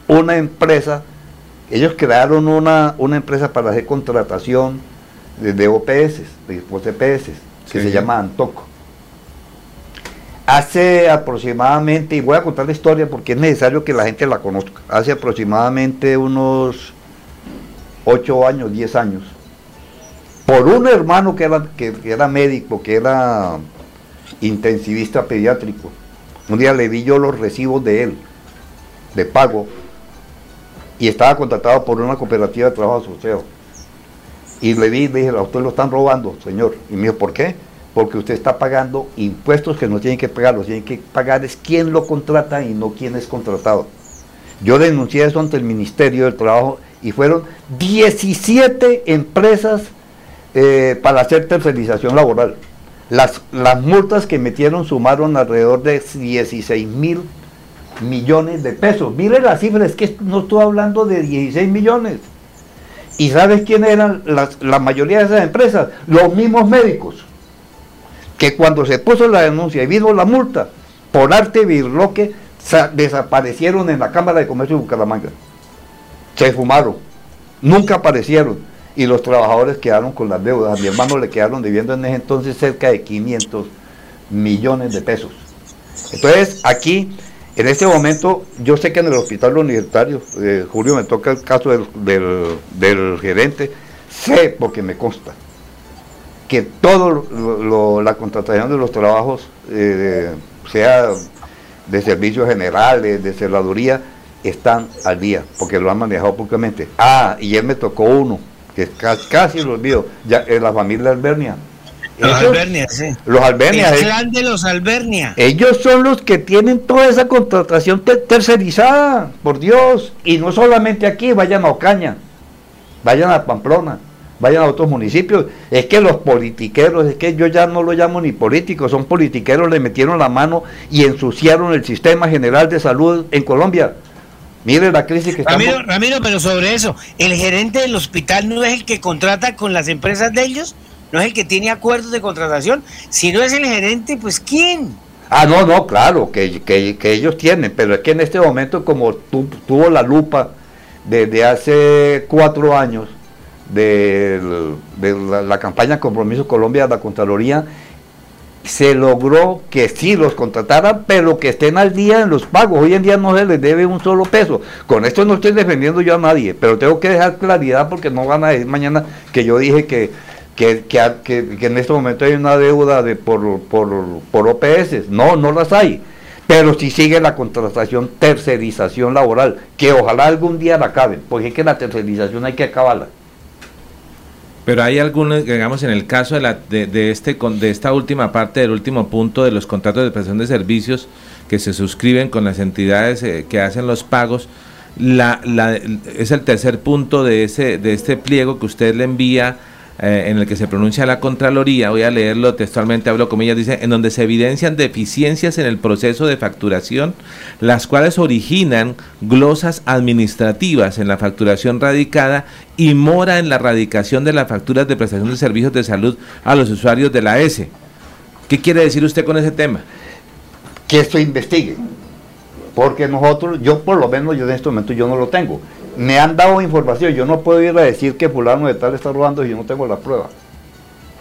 una empresa, ellos crearon una, una empresa para hacer contratación de OPS, de OPS, que se llama Antoco. Hace aproximadamente, y voy a contar la historia porque es necesario que la gente la conozca, hace aproximadamente unos 8 años, 10 años, por un hermano que era, que, era médico, que era intensivista pediátrico, un día le di yo los recibos de él, de pago, y estaba contratado por una cooperativa de trabajo asociado Y le vi, le dije, a usted lo están robando, señor. Y me dijo, ¿por qué? Porque usted está pagando impuestos que no tienen que pagar, los tienen que pagar es quien lo contrata y no quien es contratado. Yo denuncié eso ante el Ministerio del Trabajo y fueron 17 empresas eh, para hacer tercerización laboral. Las, las multas que metieron sumaron alrededor de 16 mil millones de pesos. Mire la cifra, es que no estoy hablando de 16 millones. ¿Y sabes quiénes eran las, la mayoría de esas empresas? Los mismos médicos. Que cuando se puso la denuncia y vino la multa, por arte birloque, desaparecieron en la Cámara de Comercio de Bucaramanga. Se fumaron. Nunca aparecieron. Y los trabajadores quedaron con las deudas. A mi hermano le quedaron debiendo en ese entonces cerca de 500 millones de pesos. Entonces, aquí en este momento, yo sé que en el hospital universitario, eh, Julio, me toca el caso del, gerente, sé porque me consta que todo la contratación de los trabajos, eh, sea de servicios generales, de cerraduría, están al día, porque lo han manejado públicamente. Ah, y él me tocó uno, que casi, casi lo olvido, ya, en la familia Albernia los Albernia, sí. Los Albernia. El clan de los Albernia. Ellos son los que tienen toda esa contratación tercerizada, por Dios. Y no solamente aquí, vayan a Ocaña, vayan a Pamplona, vayan a otros municipios. Es que los politiqueros, es que yo ya no lo llamo ni políticos, son politiqueros, le metieron la mano y ensuciaron el sistema general de salud en Colombia. Mire la crisis que Ramiro, estamos... Ramiro, pero sobre eso, ¿el gerente del hospital no es el que contrata con las empresas de ellos? no es el que tiene acuerdos de contratación, si no es el gerente, pues ¿quién? Ah, no, no, claro, que, que, ellos tienen, pero es que en este momento como tuvo la lupa desde hace cuatro años de, la, campaña Compromiso Colombia de la Contraloría, se logró que sí los contrataran, pero que estén al día en los pagos. Hoy en día no se les debe un solo peso. Con esto no estoy defendiendo yo a nadie, pero tengo que dejar claridad porque no van a decir mañana que yo dije que que, que, en este momento hay una deuda de por, por, por OPS. No, no las hay. Pero si sigue la contratación, tercerización laboral, que ojalá algún día la acaben, porque es que la tercerización hay que acabarla. Pero hay algunos, digamos, en el caso de, la, de, de, este, de esta última parte, del último punto de los contratos de prestación de servicios que se suscriben con las entidades eh, que hacen los pagos, la, la, es el tercer punto de, ese, de este pliego que usted le envía eh, en el que se pronuncia la Contraloría, voy a leerlo textualmente, hablo comillas, dice, en donde se evidencian deficiencias en el proceso de facturación, las cuales originan glosas administrativas en la facturación radicada y mora en la radicación de las facturas de prestación de servicios de salud a los usuarios de la S. ¿Qué quiere decir usted con ese tema? Que esto investigue, porque nosotros, yo por lo menos, yo en este momento yo no lo tengo me han dado información, yo no puedo ir a decir que fulano de tal está robando y yo no tengo la prueba.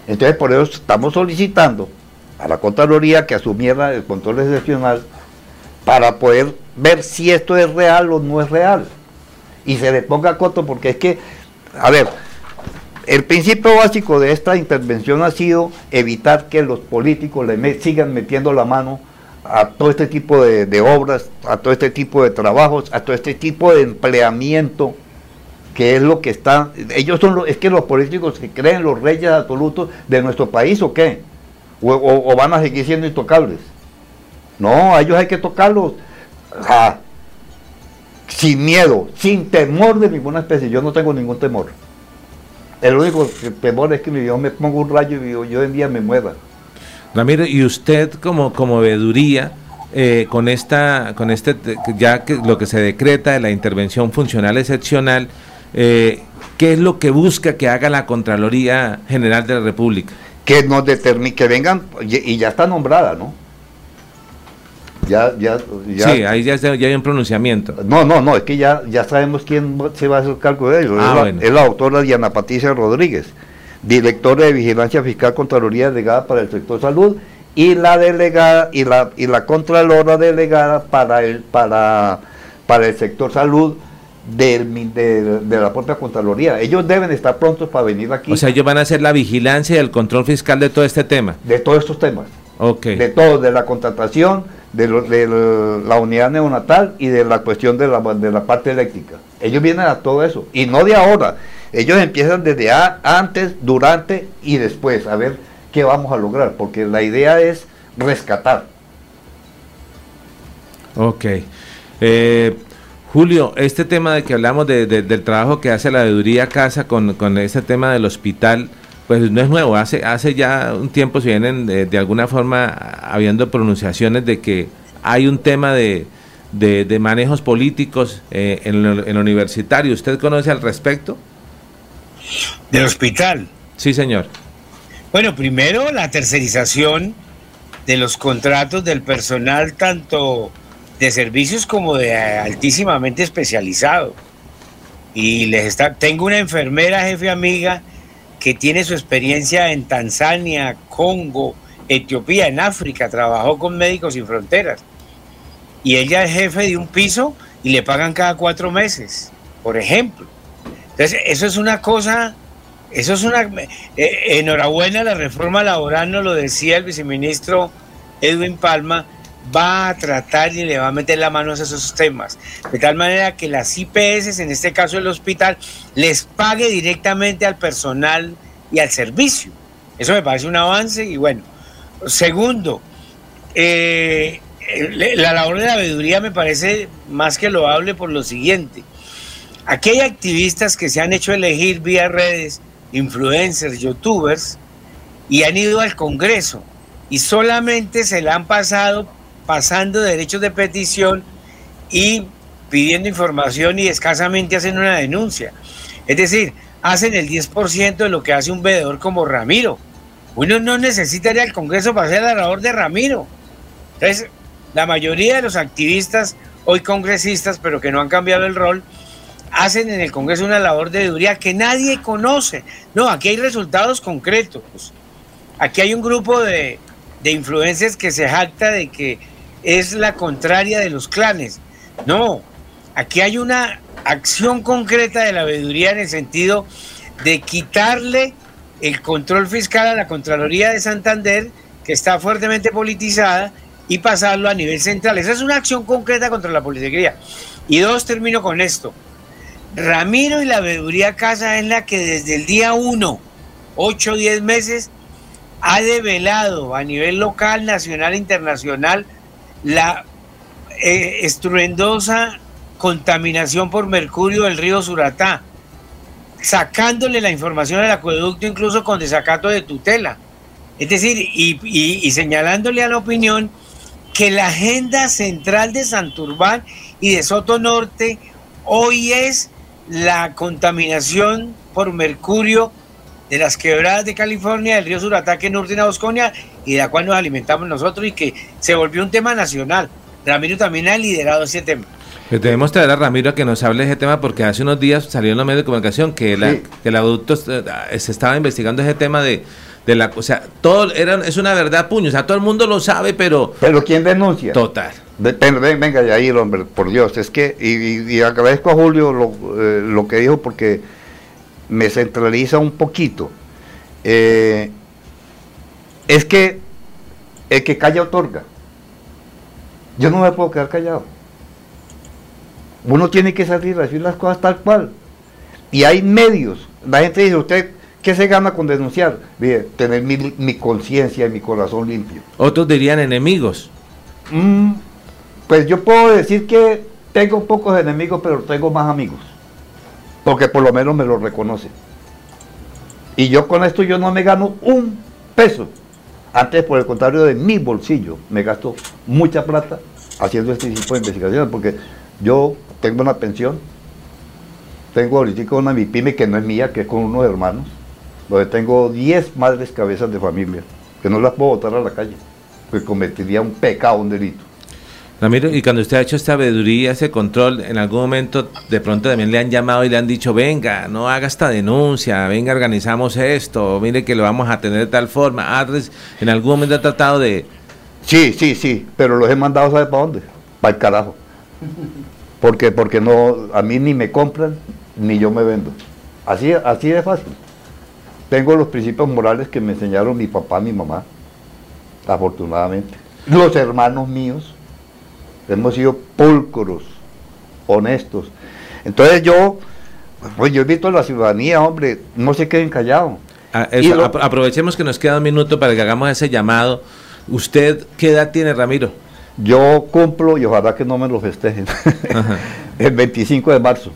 Entonces por eso estamos solicitando a la Contraloría que asumiera el control excepcional para poder ver si esto es real o no es real. Y se le ponga coto porque es que, a ver, el principio básico de esta intervención ha sido evitar que los políticos le sigan metiendo la mano a todo este tipo de, obras, a todo este tipo de trabajos, a todo este tipo de empleamiento, que es lo que está, ellos son los, es que los políticos que creen los reyes absolutos de nuestro país o qué, o, van a seguir siendo intocables. No, a ellos hay que tocarlos sin miedo, sin temor de ninguna especie. Yo no tengo ningún temor. El único temor es que yo me pongo un rayo y yo, yo en día me mueva. Ramiro, y usted como, como veeduría, eh, con esta, con este, ya que lo que se decreta de la intervención funcional excepcional, eh, ¿qué es lo que busca que haga la Contraloría General de la República? Que nos determine, que vengan, y ya está nombrada, ¿no? Ya, ya, ya, sí, ahí ya, ya, hay un pronunciamiento. No, no, no, es que ya, ya sabemos quién se va a hacer cargo de ello. Ah, es, la, doctora Diana Patricia Rodríguez directora de Vigilancia Fiscal Contraloría delegada para el sector salud y la delegada y la y la contralora delegada para el para para el sector salud del, de, la propia Contraloría. Ellos deben estar prontos para venir aquí. O sea, ellos van a hacer la vigilancia y el control fiscal de todo este tema. De todos estos temas. Ok. De todo, de la contratación, de, de la unidad neonatal y de la cuestión de la, de la parte eléctrica. Ellos vienen a todo eso. Y no de ahora Ellos empiezan desde antes, durante y después, a ver qué vamos a lograr, porque la idea es rescatar. Ok. Eh, Julio, este tema de que hablamos del trabajo que hace la veeduría casa con, con este tema del hospital, pues no es nuevo. Hace, hace ya un tiempo se vienen de, alguna forma habiendo pronunciaciones de que hay un tema de, de, manejos políticos eh, en, el universitario. ¿Usted conoce al respecto? Del hospital. Sí, señor. Bueno, primero la tercerización de los contratos del personal, tanto de servicios como de altísimamente especializado. Y les está, tengo una enfermera, jefe amiga, que tiene su experiencia en Tanzania, Congo, Etiopía, en África, trabajó con Médicos Sin Fronteras. Y ella es jefe de un piso y le pagan cada cuatro meses, por ejemplo. Entonces, eso es una cosa, eso es una... Eh, enhorabuena, la reforma laboral nos lo decía el viceministro Edwin Palma, va a tratar y le va a meter la mano a esos temas. De tal manera que las IPS, en este caso el hospital, les pague directamente al personal y al servicio. Eso me parece un avance y bueno. Segundo, eh, la labor de la veeduría me parece más que loable por lo siguiente. Aquí hay activistas que se han hecho elegir vía redes, influencers, youtubers, y han ido al Congreso y solamente se le han pasado pasando derechos de petición y pidiendo información y escasamente hacen una denuncia. Es decir, hacen el 10% de lo que hace un veedor como Ramiro. Uno no necesita ir al Congreso para ser la labor de Ramiro. Entonces, la mayoría de los activistas, hoy congresistas, pero que no han cambiado el rol, hacen en el Congreso una labor de veeduría que nadie conoce. No, aquí hay resultados concretos. Aquí hay un grupo de, de influencias que se jacta de que es la contraria de los clanes. No, aquí hay una acción concreta de la veeduría en el sentido de quitarle el control fiscal a la Contraloría de Santander, que está fuertemente politizada, y pasarlo a nivel central. Esa es una acción concreta contra la politiquería. Y dos, termino con esto. Ramiro y la veeduría Casa es la que desde el día 1, 8 o 10 meses, ha develado a nivel local, nacional e internacional la eh, estruendosa contaminación por mercurio del río Suratá, sacándole la información al acueducto incluso con desacato de tutela. Es decir, y, señalándole a la opinión que la agenda central de Santurbán y de Soto Norte hoy es la contaminación por mercurio de las quebradas de California, del río Suratá que norte en Bosconia y de la cual nos alimentamos nosotros y que se volvió un tema nacional. Ramiro también ha liderado ese tema. Pues debemos traer a Ramiro a que nos hable de ese tema porque hace unos días salió en los medios de comunicación que, la, que el adulto eh, se estaba investigando ese tema de, de la, o sea, todo era, es una verdad puño, o sea, todo el mundo lo sabe, pero... Pero ¿quién denuncia? Total. Venga, ya ahí, hombre, por Dios, es que, y, agradezco a Julio lo, eh, lo que dijo porque me centraliza un poquito. Eh, es que el que calla otorga. Yo no me puedo quedar callado. Uno tiene que salir a decir las cosas tal cual. Y hay medios. La gente dice, ¿usted qué se gana con denunciar? Bien, tener mi, conciencia y mi corazón limpio. Otros dirían enemigos. Mm, pues yo puedo decir que tengo pocos enemigos, pero tengo más amigos porque por lo menos me lo reconoce. Y yo con esto yo no me gano un peso. Antes, por el contrario, de mi bolsillo, me gasto mucha plata haciendo este tipo de investigaciones, porque yo tengo una pensión, tengo ahorita una mi pyme que no es mía, que es con unos hermanos, donde tengo 10 madres cabezas de familia, que no las puedo botar a la calle, porque cometiría un pecado, un delito. Ramiro, y cuando usted ha hecho esta veeduría, ese control, en algún momento de pronto también le han llamado y le han dicho, venga, no haga esta denuncia, venga, organizamos esto, mire que lo vamos a tener de tal forma. Adres, en algún momento ha tratado de... Sí, sí, sí, pero los he mandado, ¿sabe para dónde? Para el carajo. Porque, porque no, a mí ni me compran, ni yo me vendo. Así, así de fácil. Tengo los principios morales que me enseñaron mi papá, mi mamá, afortunadamente. Los hermanos míos hemos sido pulcros, honestos. Entonces yo Pues yo invito a la ciudadanía, hombre, no se queden callados. Ah, eso, aprovechemos que nos queda un minuto para que hagamos ese llamado. ¿Usted qué edad tiene, Ramiro? Yo cumplo, y ojalá que no me lo festejen, (laughs) el 25 de marzo.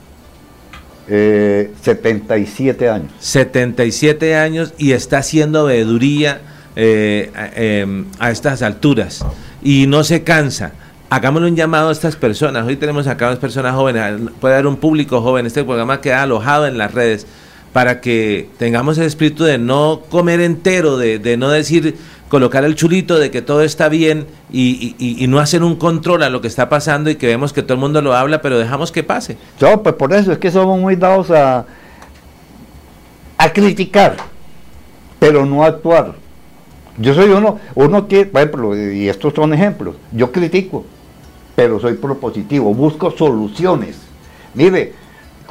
Eh, 77 años. 77 años y está haciendo veeduría eh, em, a estas alturas y no se cansa. Hagámosle un llamado a estas personas. Hoy tenemos acá unas personas jóvenes, puede haber un público joven. Este programa queda alojado en las redes para que tengamos el espíritu de no comer entero, de, no decir, colocar el chulito de que todo está bien y, no hacer un control a lo que está pasando y que vemos que todo el mundo lo habla, pero dejamos que pase. No, pues por eso es que somos muy dados a, a criticar, pero no a actuar. Yo soy uno, uno que, por ejemplo, y estos son ejemplos, yo critico, pero soy propositivo, busco soluciones. Mire,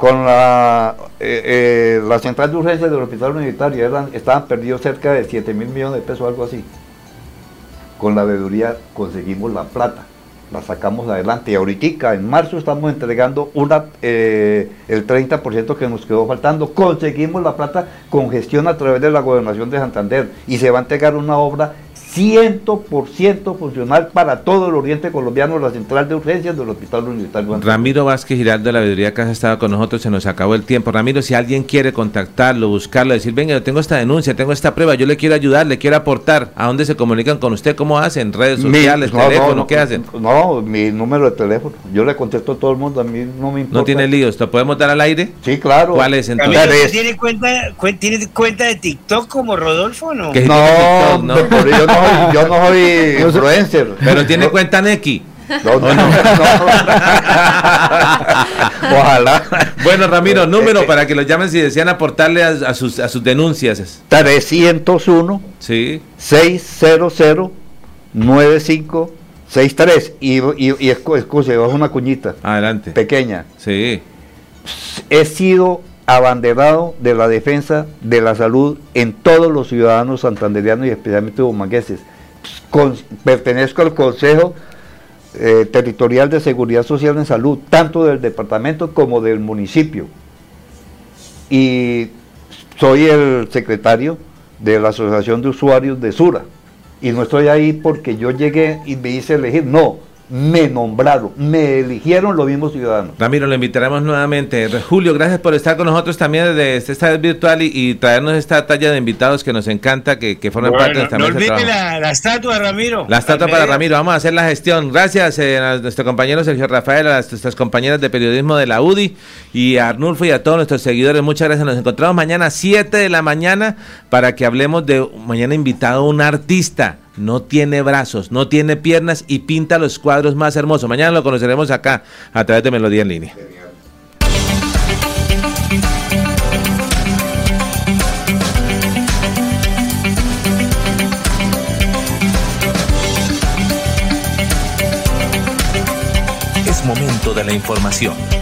con la, eh, eh, central de urgencias del hospital universitario eran, estaban perdidos cerca de 7 mil millones de pesos, algo así. Con la veeduría conseguimos la plata, la sacamos adelante y ahorita en marzo estamos entregando una, eh, el 30% que nos quedó faltando. Conseguimos la plata con gestión a través de la gobernación de Santander y se va a entregar una obra 100% funcional para todo el oriente colombiano, la central de urgencias del hospital universitario. Ramiro Vázquez Giraldo de la Veeduría Casa ha estado con nosotros, se nos acabó el tiempo. Ramiro, si alguien quiere contactarlo, buscarlo, decir, venga, yo tengo esta denuncia, tengo esta prueba, yo le quiero ayudar, le quiero aportar, ¿a dónde se comunican con usted? ¿Cómo hacen? ¿Redes Mi- sociales, no, no, teléfono? no, ¿Qué hacen? No, mi número de teléfono. Yo le contesto a todo el mundo, a mí no me importa. ¿No tiene líos? ¿Lo podemos dar al aire? Sí, claro. ¿Cuál es entonces? Camilo, ¿usted ¿tiene cuenta, cuen- ¿Tiene cuenta de TikTok como Rodolfo o no? No, por ello no soy- yo no soy (laughs) influencer. Pero tiene No. cuenta Neki. No, no, no. (laughs) Ojalá. Bueno, Ramiro, número para que los llamen si desean aportarle a, a sus, a sus denuncias. 301 Sí. 600 9563 y, y, y bajo una cuñita Adelante. pequeña. Sí. He sido abanderado de la defensa de la salud en todos los ciudadanos santanderianos y especialmente bumangueses. Con- pertenezco al Consejo eh, Territorial de Seguridad Social en Salud, tanto del departamento como del municipio. Y soy el secretario de la Asociación de Usuarios de Sura. Y no estoy ahí porque yo llegué y me hice elegir, no, me nombraron, me eligieron los mismos ciudadanos. Ramiro, lo invitaremos nuevamente. Julio, gracias por estar con nosotros también desde esta vez virtual y, y traernos esta talla de invitados que nos encanta, que, que forman parte de nuestra no olvide la, la estatua, Ramiro. La estatua para. Ramiro, vamos a hacer la gestión. Gracias eh, a nuestro compañero Sergio Rafael, a nuestras compañeras de periodismo de la UDI y a Arnulfo y a todos nuestros seguidores. Muchas gracias. Nos encontramos mañana a 7 de la mañana para que hablemos de mañana invitado un artista. No tiene brazos, no tiene piernas y pinta los cuadros más hermosos. Mañana lo conoceremos acá a través de Melodía en línea. Es momento de la información,